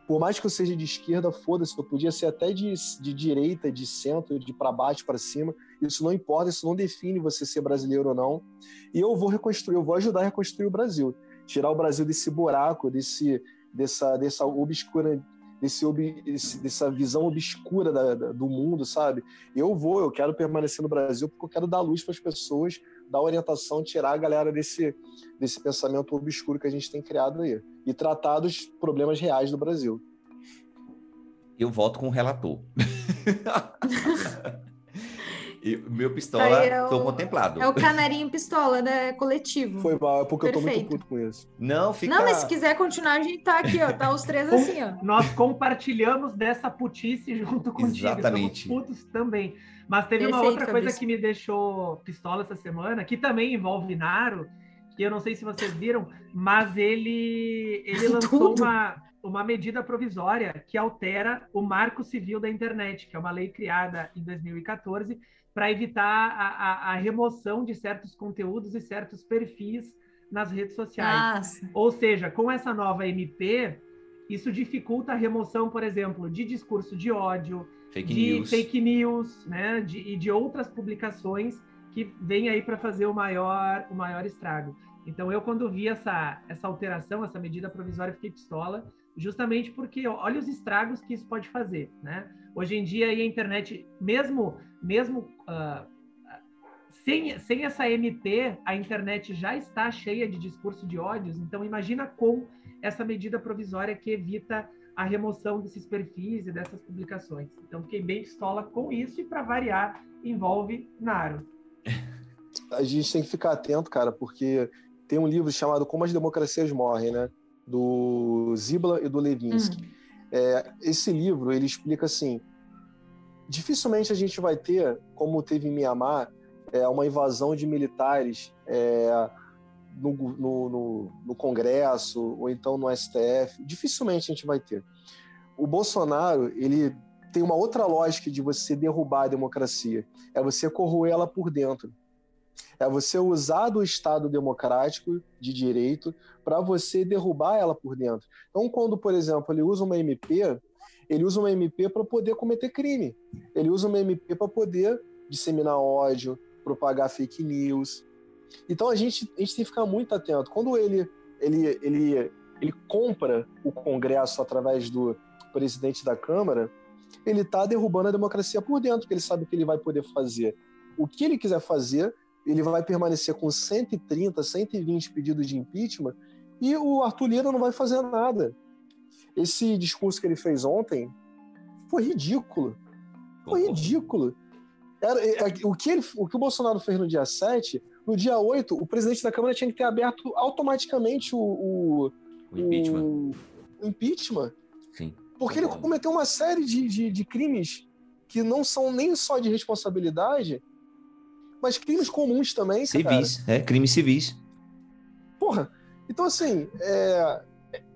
Por mais que eu seja de esquerda, foda-se, eu podia ser até de, de direita, de centro, de para baixo, para cima. Isso não importa, isso não define você ser brasileiro ou não. E eu vou reconstruir, eu vou ajudar a reconstruir o Brasil. Tirar o Brasil desse buraco, desse, dessa, dessa obscura, desse, desse, dessa visão obscura da, da, do mundo, sabe? Eu vou, eu quero permanecer no Brasil porque eu quero dar luz para as pessoas, dar orientação, tirar a galera desse, desse pensamento obscuro que a gente tem criado aí e tratar dos problemas reais do Brasil. Eu voto com o relator. E meu pistola é tô o- contemplado. É o canarinho pistola, né? Coletivo. Foi mal, é porque eu tô muito Perfeito. puto com isso. Não, fica. Não, mas se quiser continuar, a gente tá aqui, ó. Tá os três assim, ó. Nós compartilhamos dessa putice junto contigo. Exatamente. Somos putos também. Mas teve uma Perfeito, outra coisa que me deixou pistola essa semana, que também envolve Naro, que eu não sei se vocês viram, mas ele, ele lançou uma, uma medida provisória que altera o Marco Civil da Internet, que é uma lei criada em 2014 para evitar a, a- a remoção de certos conteúdos e certos perfis nas redes sociais. Nossa. Ou seja, com essa nova MP, isso dificulta a remoção, por exemplo, de discurso de ódio, Fake de news. fake news, né, de, e de outras publicações que vêm aí para fazer o maior, o maior estrago. Então, eu, quando vi essa, essa alteração, essa medida provisória, fiquei pistola, justamente porque olha os estragos que isso pode fazer, né? Hoje em dia, a internet, mesmo, mesmo ah, sem, sem essa MP, a internet já está cheia de discurso de ódios, então imagina com essa medida provisória que evita a remoção desses perfis e dessas publicações. Então fiquei bem pistola com isso e para variar envolve Naro. A gente tem que ficar atento, cara, porque tem um livro chamado Como as Democracias Morrem, né? Do Zibla e do Levinsky. Hum. É, esse livro ele explica assim: dificilmente a gente vai ter, como teve em Mianmar, é, uma invasão de militares é, no, no- no- no Congresso ou então no STF. Dificilmente a gente vai ter. O Bolsonaro ele tem uma outra lógica de você derrubar a democracia, é você corroer ela por dentro. É você usar do Estado democrático de direito para você derrubar ela por dentro. Então, quando, por exemplo, ele usa uma MP, ele usa uma MP para poder cometer crime. Ele usa uma MP para poder disseminar ódio, propagar fake news. Então a gente, a gente tem que ficar muito atento. Quando ele, ele, ele, ele compra o Congresso através do presidente da Câmara, ele está derrubando a democracia por dentro, porque ele sabe que ele vai poder fazer o que ele quiser fazer ele vai permanecer com 130, 120 pedidos de impeachment e o Arthur Lira não vai fazer nada. Esse discurso que ele fez ontem foi ridículo. Foi ridículo. Era, é, é, o, que ele, o que o Bolsonaro fez no dia 7, no dia 8, o presidente da Câmara tinha que ter aberto automaticamente o, o, O impeachment. o- o impeachment. Sim. Porque ele cometeu uma série de, de, de crimes que não são nem só de responsabilidade, mas crimes comuns também, cara. Civis, é, crimes civis. Porra, então assim, é,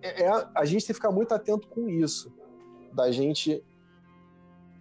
é- é- a gente tem que ficar muito atento com isso, da gente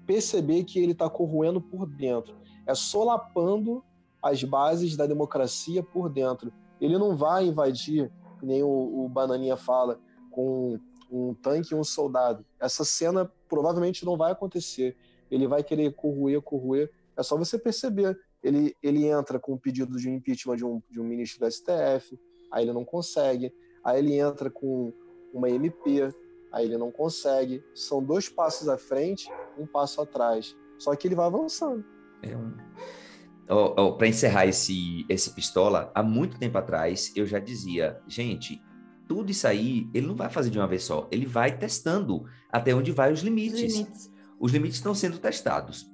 perceber que ele está corroendo por dentro, é solapando as bases da democracia por dentro. Ele não vai invadir, nem o, o Bananinha fala, com um tanque e um soldado. Essa cena provavelmente não vai acontecer. Ele vai querer corroer, corroer. É só você perceber. Ele, ele entra com um pedido de impeachment de um, de um ministro do STF, aí ele não consegue. Aí ele entra com uma MP, aí ele não consegue. São dois passos à frente, um passo atrás. Só que ele vai avançando. É um... para encerrar esse, esse pistola, há muito tempo atrás eu já dizia, gente, tudo isso aí ele não vai fazer de uma vez só, ele vai testando até onde vai os Os limites. limites. Os limites estão sendo testados.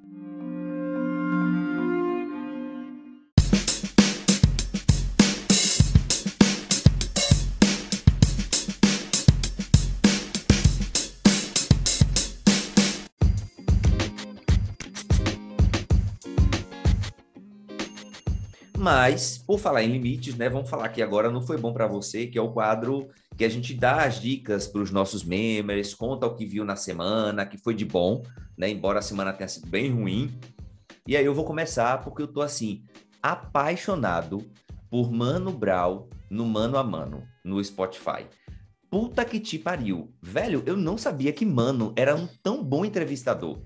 Mas, por falar em limites, né, vamos falar que agora não foi bom para você, que é o quadro que a gente dá as dicas para os nossos membros, conta o que viu na semana, que foi de bom, né, embora a semana tenha sido bem ruim. E aí eu vou começar porque eu tô assim, apaixonado por Mano Brown no Mano a Mano, no Spotify. Puta que te pariu. Velho, eu não sabia que Mano era um tão bom entrevistador.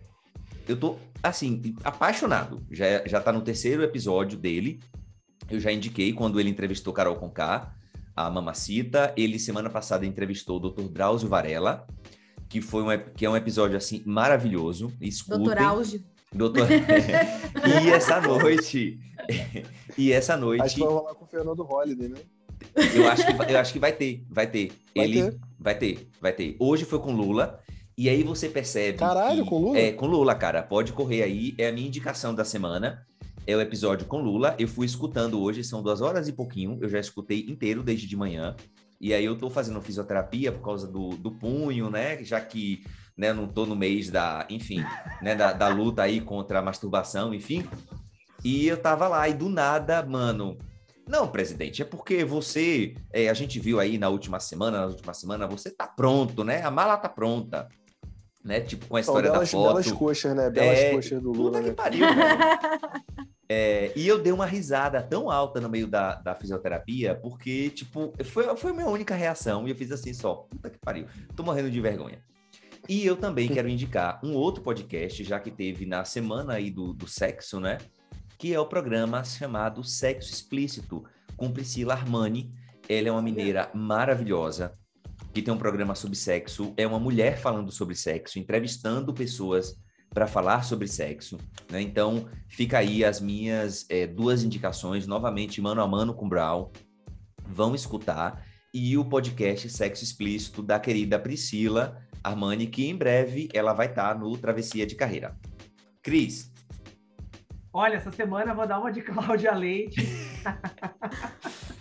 Eu tô, assim, apaixonado. Já, já tá no terceiro episódio dele. Eu já indiquei quando ele entrevistou Carol Conká, a Mamacita. Ele, semana passada, entrevistou o Dr. Drauzio Varela, que, foi um, que é um episódio, assim, maravilhoso. Escutem. Doutor Auge. Doutor... e essa noite... e essa Acho noite... que vai rolar com o Fernando Holliday, né? Eu acho que, vai- eu acho que vai ter, vai ter. Vai Ele ter. vai ter, vai ter. Hoje foi com Lula. E aí você percebe. Caralho, que- com Lula? É, com Lula, cara. Pode correr aí. É a minha indicação da semana. É o episódio com Lula. Eu fui escutando hoje, são duas horas e pouquinho. Eu já escutei inteiro desde de manhã. E aí eu tô fazendo fisioterapia por causa do, do punho, né? Já que né, não tô no mês da, enfim, né, da, da luta aí contra a masturbação, enfim. E eu tava lá, e do nada, mano. Não, presidente, é porque você. é, a gente viu aí na última semana, na última semana, você tá pronto, né? A mala tá pronta. Né? Tipo, com a São história belas, da foto. belas coxas, né? Belas É, coxas do Lula, Puta que né? pariu. É, e eu dei uma risada tão alta no meio da, da fisioterapia, porque, tipo, foi, foi a minha única reação. E eu fiz assim só, puta que pariu, tô morrendo de vergonha. E eu também quero indicar um outro podcast, já que teve na semana aí do, do sexo, né? Que é o programa chamado Sexo Explícito, com Priscila Armani. Ela é uma mineira maravilhosa, que tem um programa sobre sexo. É uma mulher falando sobre sexo, entrevistando pessoas para falar sobre sexo. Né? Então, fica aí as minhas eh, duas indicações, novamente, mano a mano com Brown. Vão escutar. E o podcast Sexo Explícito da querida Priscila Armani, que em breve ela vai estar no Travessia de Carreira. Cris, Olha, essa semana eu vou dar uma de Cláudia Leite.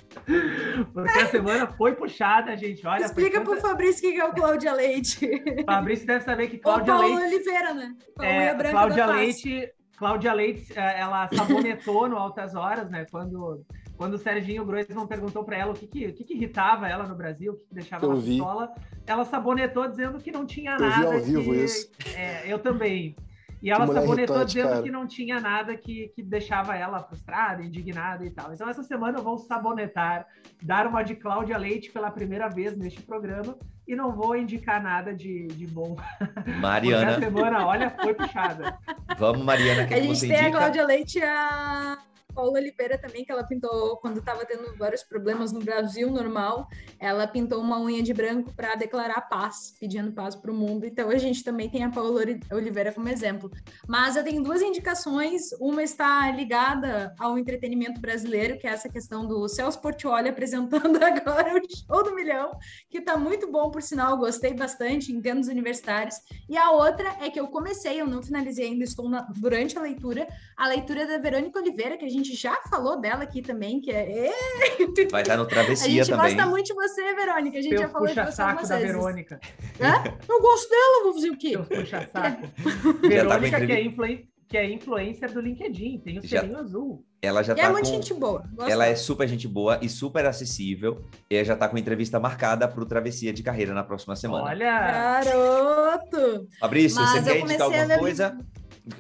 Porque a semana foi puxada, gente. Olha, Explica pro tanta- Fabrício o que é o Cláudia Leite. Fabrício deve saber que Cláudia Paulo Leite. Oliveira, né? É, Cláudia. Leite, Cláudia Leite, eh, ela sabonetou no Altas Horas, né? Quando, quando o Serginho Groisman perguntou para ela o que, que, o que, que irritava ela no Brasil, o que, que deixava Eu ela vi. pistola, ela sabonetou dizendo que não tinha Eu vi nada. ao vivo que- isso. É, eu também. E ela sabonetou irritante, dizendo cara. que não tinha nada que, que deixava ela frustrada, indignada e tal. Então, essa semana eu vou sabonetar, dar uma de Cláudia Leite pela primeira vez neste programa e não vou indicar nada de, de bom. Porque a Mariana, semana, olha, foi puxada. vamos, Mariana, o que, A que gente você tem a indica? Cláudia Leite a Paula Oliveira também, que ela pintou quando estava tendo vários problemas no Brasil normal. Ela pintou uma unha de branco para declarar paz, pedindo paz para o mundo. Então a gente também tem a Paula Oliveira como exemplo. Mas eu tenho duas indicações. Uma está ligada ao entretenimento brasileiro, que é essa questão do Celso Portioli apresentando agora o show do milhão, que está muito bom, por sinal, gostei bastante, em termos universitários. E a outra é que eu comecei, eu não finalizei ainda, estou na, durante a leitura, a leitura da Verônica Oliveira, que a gente já falou dela aqui também, que é. Vai estar no Travessia a gente também. gosta muito de você, Verônica. A gente Teu já falou de puxa você saco algumas da vezes. Verônica. Hã? Eu gosto dela, vou fazer o quê? Teu puxa saco. Tá Verônica, com que é, influen- que é influencer do LinkedIn, tem o Já- selinho azul. Ela já E é tá muito com... gente boa. gosto Ela é super gente boa e super acessível. E já tá com entrevista marcada pro Travessia de Carreira na próxima semana. Olha, Garoto! Fabrício, Mas você eu quer indicar alguma coisa?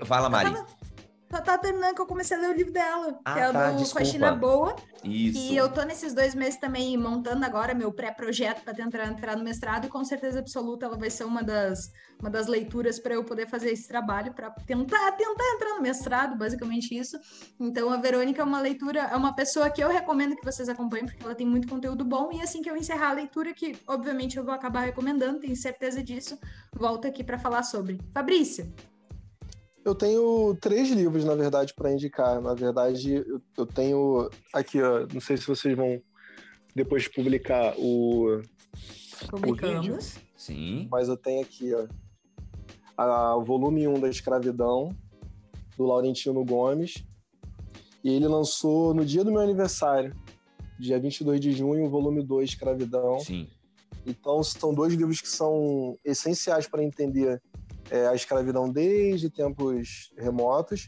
Fala, Mari. tava- Só tá terminando que eu comecei a ler o livro dela, Ah, que é tá, do desculpa. Faxina Boa. Isso. E eu tô nesses dois meses também montando agora meu pré-projeto para tentar entrar no mestrado e com certeza absoluta ela vai ser uma das, uma das leituras para eu poder fazer esse trabalho para tentar tentar entrar no mestrado, basicamente isso. Então a Verônica é uma leitura, é uma pessoa que eu recomendo que vocês acompanhem porque ela tem muito conteúdo bom e assim que eu encerrar a leitura que obviamente eu vou acabar recomendando, tenho certeza disso, volto aqui para falar sobre. Fabrício, Eu tenho três livros, na verdade, para indicar. Na verdade, eu, eu tenho aqui, ó, não sei se vocês vão depois publicar o, publicamos. Sim. mas eu tenho aqui, ó, a- o volume 1 da Escravidão, do Laurentino Gomes. E ele lançou no dia do meu aniversário, dia 22 de junho, o volume 2, Escravidão. Sim. Então, são dois livros que são essenciais para entender é, a escravidão desde tempos remotos.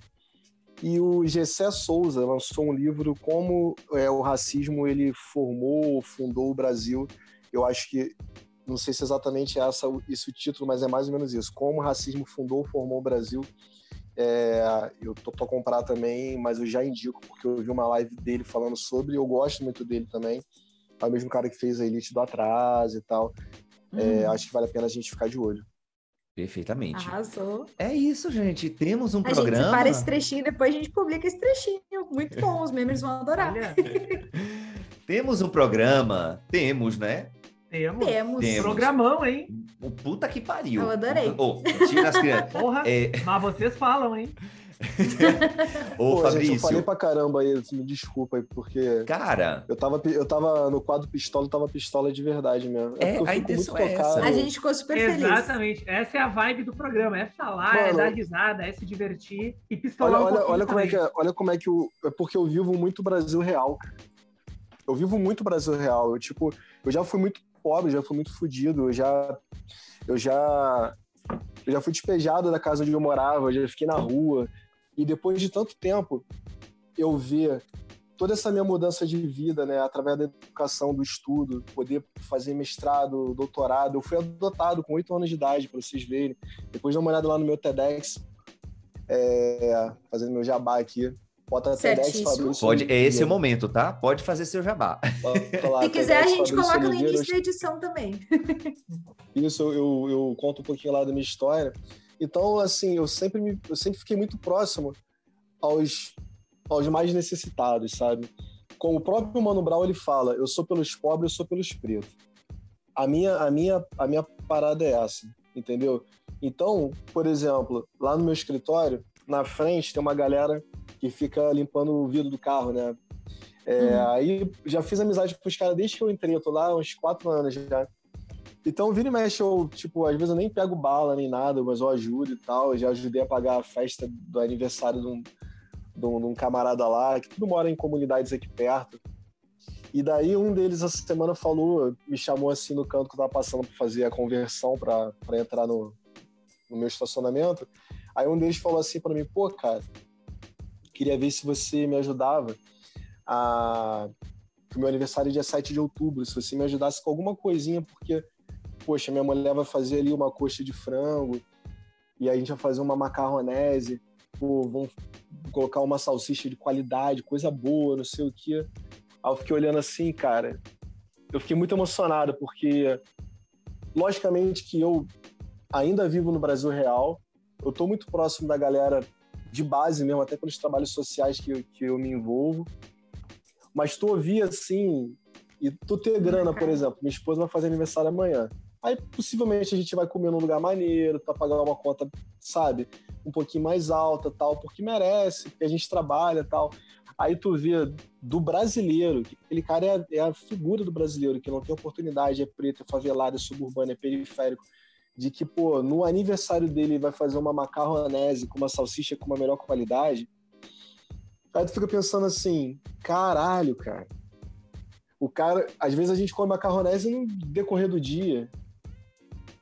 E o Gessé Souza lançou um livro como é, o racismo ele formou, fundou o Brasil. Eu acho que não sei se exatamente é essa, esse o título, mas é mais ou menos isso. Como o racismo fundou, formou o Brasil. É, eu tô para comprar também, mas eu já indico porque eu vi uma live dele falando sobre. Eu gosto muito dele também. É o mesmo cara que fez a Elite do Atraso e tal. É, Hum, acho que vale a pena a gente ficar de olho. Perfeitamente. arrasou. É isso, gente. Temos um A gente programa. separa esse trechinho, depois a gente publica esse trechinho. Muito bom, os membros vão adorar. Temos um programa. Temos, né? temos. Temos. Temos. Programão, hein? O puta que pariu. Eu adorei. Ô, tira as crianças. Porra, É, mas vocês falam, hein? ô, Pô, gente, eu Fabrício. falei pra caramba aí, me desculpa aí, porque Cara, eu tava, eu tava no quadro pistola, eu tava pistola de verdade mesmo. É, eu a intenção é essa. A gente ficou super feliz. Exatamente. Essa é a vibe do programa. É falar, é Mano, dar risada, é se divertir e pistolar Olha, um olha, pouquinho olha como é que é, olha como é que o. É porque eu vivo muito Brasil real. Eu vivo muito Brasil real. Eu, tipo, eu já fui muito pobre, já fui muito fudido, eu já. Eu já. Eu já fui despejado da casa onde eu morava, eu já fiquei na rua. E depois de tanto tempo, eu ver toda essa minha mudança de vida, né, através da educação, do estudo, poder fazer mestrado, doutorado. Eu fui adotado com oito anos de idade, para vocês verem. Depois dá uma olhada lá no meu TEDx, é, fazendo meu jabá aqui. Bota TEDx. Fabrício pode, é esse o momento, tá? Pode fazer seu jabá. Lá, Se quiser, a TEDx gente Fabrício coloca no Oliveira. início da edição também. Isso, eu, eu conto um pouquinho lá da minha história. Então, assim, eu sempre, me, eu sempre fiquei muito próximo aos, aos mais necessitados, sabe? Como o próprio Mano Brown, ele fala, eu sou pelos pobres, eu sou pelos pretos. A minha, a minha, a minha parada é essa, entendeu? Então, por exemplo, lá no meu escritório, na frente tem uma galera que fica limpando o vidro do carro, né? É, Uhum. Aí já fiz amizade com os caras desde que eu entrei, eu tô lá há uns quatro anos já. Então, vira e mexe, eu, tipo, às vezes eu nem pego bala nem nada, mas eu ajudo e tal. Eu já ajudei a pagar a festa do aniversário de um, de um, de um camarada lá, que tudo mora em comunidades aqui perto. E daí um deles essa semana falou, me chamou assim no canto que eu tava passando para fazer a conversão para entrar no, no meu estacionamento. Aí um deles falou assim para mim, pô, cara, queria ver se você me ajudava a o meu aniversário é dia 7 de outubro, se você me ajudasse com alguma coisinha, porque, poxa, minha mulher vai fazer ali uma coxa de frango, e a gente vai fazer uma macarronese, pô, vamos colocar uma salsicha de qualidade, coisa boa, não sei o quê. Aí eu fiquei olhando assim, cara, eu fiquei muito emocionado, porque, logicamente que eu ainda vivo no Brasil real, eu tô muito próximo da galera de base mesmo, até pelos trabalhos sociais que, eu- que eu me envolvo. Mas tu ouvir assim, e tu ter grana, por cara. exemplo, minha esposa vai fazer aniversário amanhã. Aí possivelmente a gente vai comer num lugar maneiro, pra pagar uma conta, sabe, um pouquinho mais alta, tal, porque merece, porque a gente trabalha, tal. Aí tu vê do brasileiro, que aquele cara é a, é a figura do brasileiro, que não tem oportunidade, é preto, é favelado, é suburbano, é periférico, de que, pô, no aniversário dele ele vai fazer uma macarronese com uma salsicha com uma melhor qualidade. Aí tu fica pensando assim, caralho, cara. O cara, às vezes a gente come macarronese no decorrer do dia,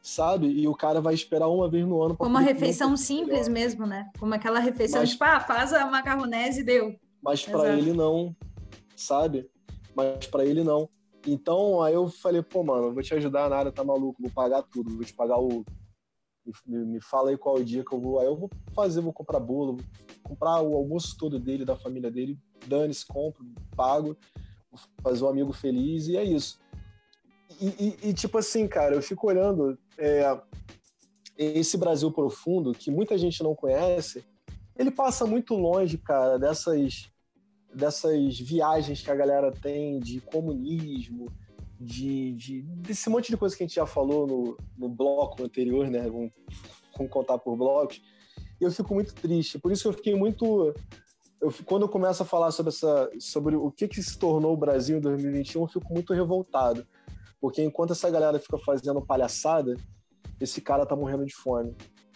sabe? E o cara vai esperar uma vez no ano Como uma um refeição simples mesmo, né? Como aquela refeição, Mas- tipo, ah, faz a macarronese e deu. mas para ele não, sabe? Mas para ele não. Então aí eu falei, pô, mano, vou te ajudar nada, tá maluco, vou pagar tudo, vou te pagar o. Me, me fala aí qual é o dia que eu vou. Aí eu vou fazer, vou comprar bolo, vou comprar o almoço todo dele, da família dele, dane-se, compro, pago, vou fazer um amigo feliz e é isso. E, e- e, tipo assim, cara, eu fico olhando é, esse Brasil profundo que muita gente não conhece, ele passa muito longe, cara, dessas dessas viagens que a galera tem de comunismo, de, de- desse monte de coisa que a gente já falou no, no bloco anterior, né? Vamos, contar por blocos. E eu fico muito triste. Por isso que eu fiquei muito. Eu, quando eu começo a falar sobre, essa, sobre o que, que se tornou o Brasil em 2021, eu fico muito revoltado. Porque enquanto essa galera fica fazendo palhaçada, esse cara tá morrendo de fome.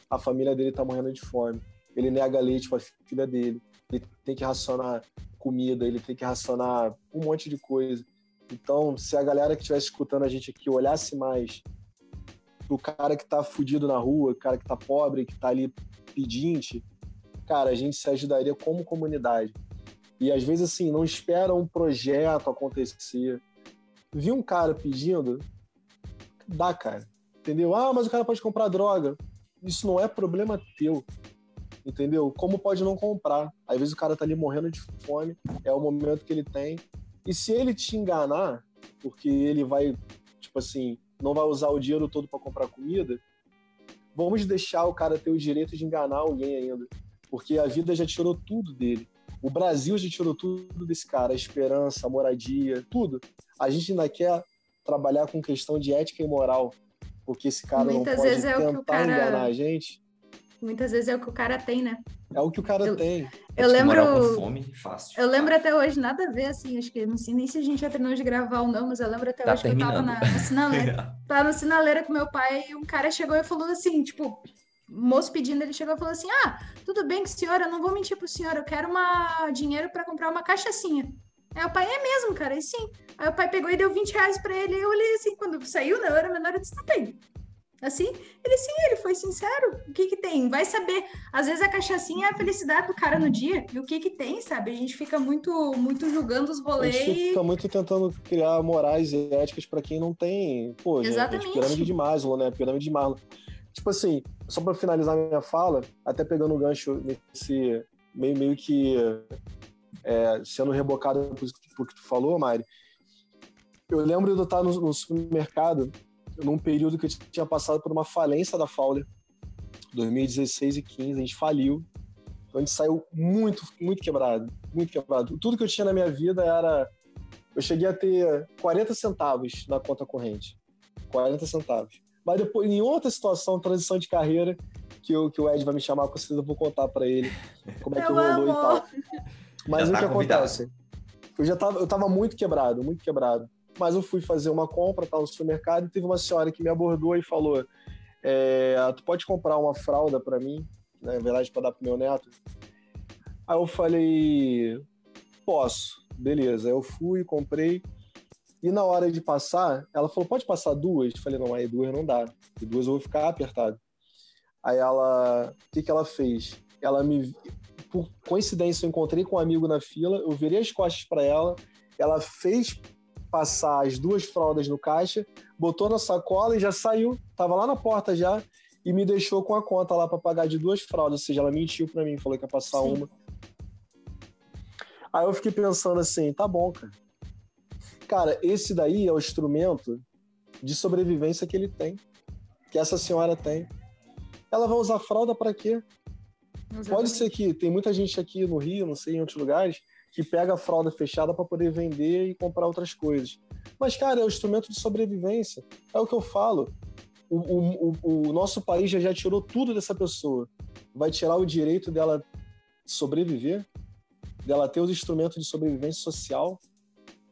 A família dele tá morrendo de fome. Ele nega leite pra filha dele. Ele tem que racionar comida, ele tem que racionar um monte de coisa. Então, se a galera que estivesse escutando a gente aqui olhasse mais pro cara que tá fudido na rua, cara que tá pobre, que tá ali pedinte, cara, a gente se ajudaria como comunidade. E às vezes, assim, não espera um projeto acontecer. Vi um cara pedindo, dá, cara. Entendeu? Ah, mas o cara pode comprar droga. Isso não é problema teu entendeu? Como pode não comprar? Às vezes o cara tá ali morrendo de fome, é o momento que ele tem. E se ele te enganar, porque ele vai, tipo assim, não vai usar o dinheiro todo para comprar comida, vamos deixar o cara ter o direito de enganar alguém ainda. Porque a vida já tirou tudo dele. O Brasil já tirou tudo desse cara, a esperança, a moradia, tudo. A gente ainda quer trabalhar com questão de ética e moral, porque esse cara Muitas não pode vezes é o que o tentar cara- enganar a gente. Muitas vezes é o que o cara tem, né? É o que o cara Eu- tem. Eu lembro. fome, fácil. Eu lembro até hoje, nada a ver, assim, acho que não sei nem se a gente já terminou de gravar ou não, mas eu lembro até Tá hoje que eu tava terminando. na, na sinaleira. Tava na sinaleira com meu pai e um cara chegou e falou assim, tipo, moço pedindo, ele chegou e falou assim: Ah, tudo bem, senhora, eu não vou mentir pro senhor, eu quero uma dinheiro pra comprar uma cachaçinha. Aí o pai, é mesmo, cara, e sim. Aí o pai pegou e deu 20 reais pra ele, e eu olhei assim, quando saiu, né, eu era menor, eu disse, tá bem. Assim, ele sim, ele foi sincero. O que que tem? Vai saber. Às vezes a cachaçinha é a felicidade do cara no dia. E o que que tem, sabe? A gente fica muito, muito julgando os A rolês. gente e- fica muito tentando criar morais e éticas para quem não tem. Pô, gente, Exatamente. pirâmide de Maslow, né? Pirâmide de Maslow. Tipo assim, só para finalizar minha fala, até pegando o gancho nesse meio, meio que é, sendo rebocado por que tu falou, Mari. Eu lembro de eu estar no, no supermercado num período que eu tinha passado por uma falência da Fowler, 2016 e 15, a gente faliu. Então a gente saiu muito, muito quebrado, muito quebrado. Tudo que eu tinha na minha vida era. Eu cheguei a ter 40 centavos na conta corrente. 40 centavos. Mas depois, em outra situação, transição de carreira, que, eu, que o Ed vai me chamar, com certeza eu vou contar pra ele como é que Eu rolou e amo. tal. Mas Já o tá que convidado. acontece? Eu já tava, eu tava muito quebrado, muito quebrado. Mas eu fui fazer uma compra, tal, no supermercado, e teve uma senhora que me abordou e falou: é, Tu pode comprar uma fralda pra mim, né, na verdade, pra dar pro meu neto? Aí eu falei: Posso, beleza. Eu fui, comprei. E na hora de passar, ela falou: Pode passar duas? Eu falei: Não, aí duas não dá. E duas eu vou ficar apertado. Aí ela, o que, que ela fez? Ela me, por coincidência, eu encontrei com um amigo na fila, eu virei as costas para ela, ela fez passar as duas fraldas no caixa, botou na sacola e já saiu, tava lá na porta já e me deixou com a conta lá para pagar de duas fraldas, ou seja, ela mentiu para mim, falou que ia passar Sim. uma. Aí eu fiquei pensando assim, tá bom, cara. Cara, esse daí é o instrumento de sobrevivência que ele tem, que essa senhora tem. Ela vai usar fralda para quê? Pode ser que tem muita gente aqui no Rio, não sei, em outros lugares, que pega a fralda fechada para poder vender e comprar outras coisas. Mas, cara, é o instrumento de sobrevivência. É o que eu falo. O, o, o, o nosso país já, já tirou tudo dessa pessoa. Vai tirar o direito dela sobreviver, dela ter os instrumentos de sobrevivência social.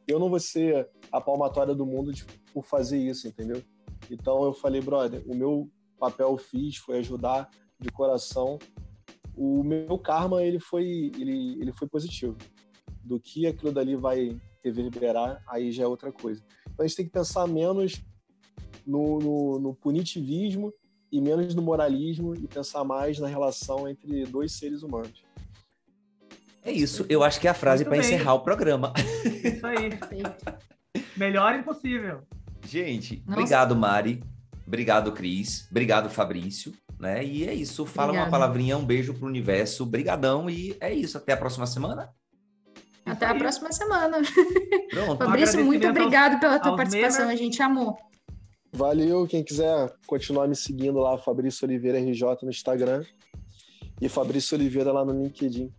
Eu não vou ser a palmatória do mundo de, por fazer isso, entendeu? Então eu falei, brother, o meu papel eu fiz foi ajudar de coração. O meu karma ele foi ele, ele foi positivo. Do que aquilo dali vai reverberar, aí já é outra coisa. Então a gente tem que pensar menos no, no, no punitivismo e menos no moralismo e pensar mais na relação entre dois seres humanos. É isso, eu acho que é a frase para encerrar o programa. Isso aí. Melhor impossível. Gente, Nossa. obrigado, Mari. Obrigado, Cris. Obrigado, Fabrício. Né? E é isso. Fala uma Obrigada. palavrinha, um beijo pro universo. Brigadão e é isso. Até a próxima semana. Até a próxima semana. Pronto. Fabrício, muito aos- obrigado pela tua participação, membros. a gente amou. Valeu, quem quiser continuar me seguindo lá, Fabrício Oliveira RJ no Instagram e Fabrício Oliveira lá no LinkedIn.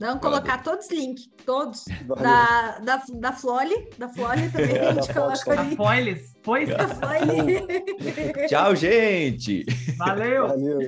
Vamos colocar todos os links, todos. Valeu. Da, da, da Flole, da Flole também, É, a da gente coloca ali. Foiles. Foi? Da Flole. Tchau, gente. Valeu. Valeu.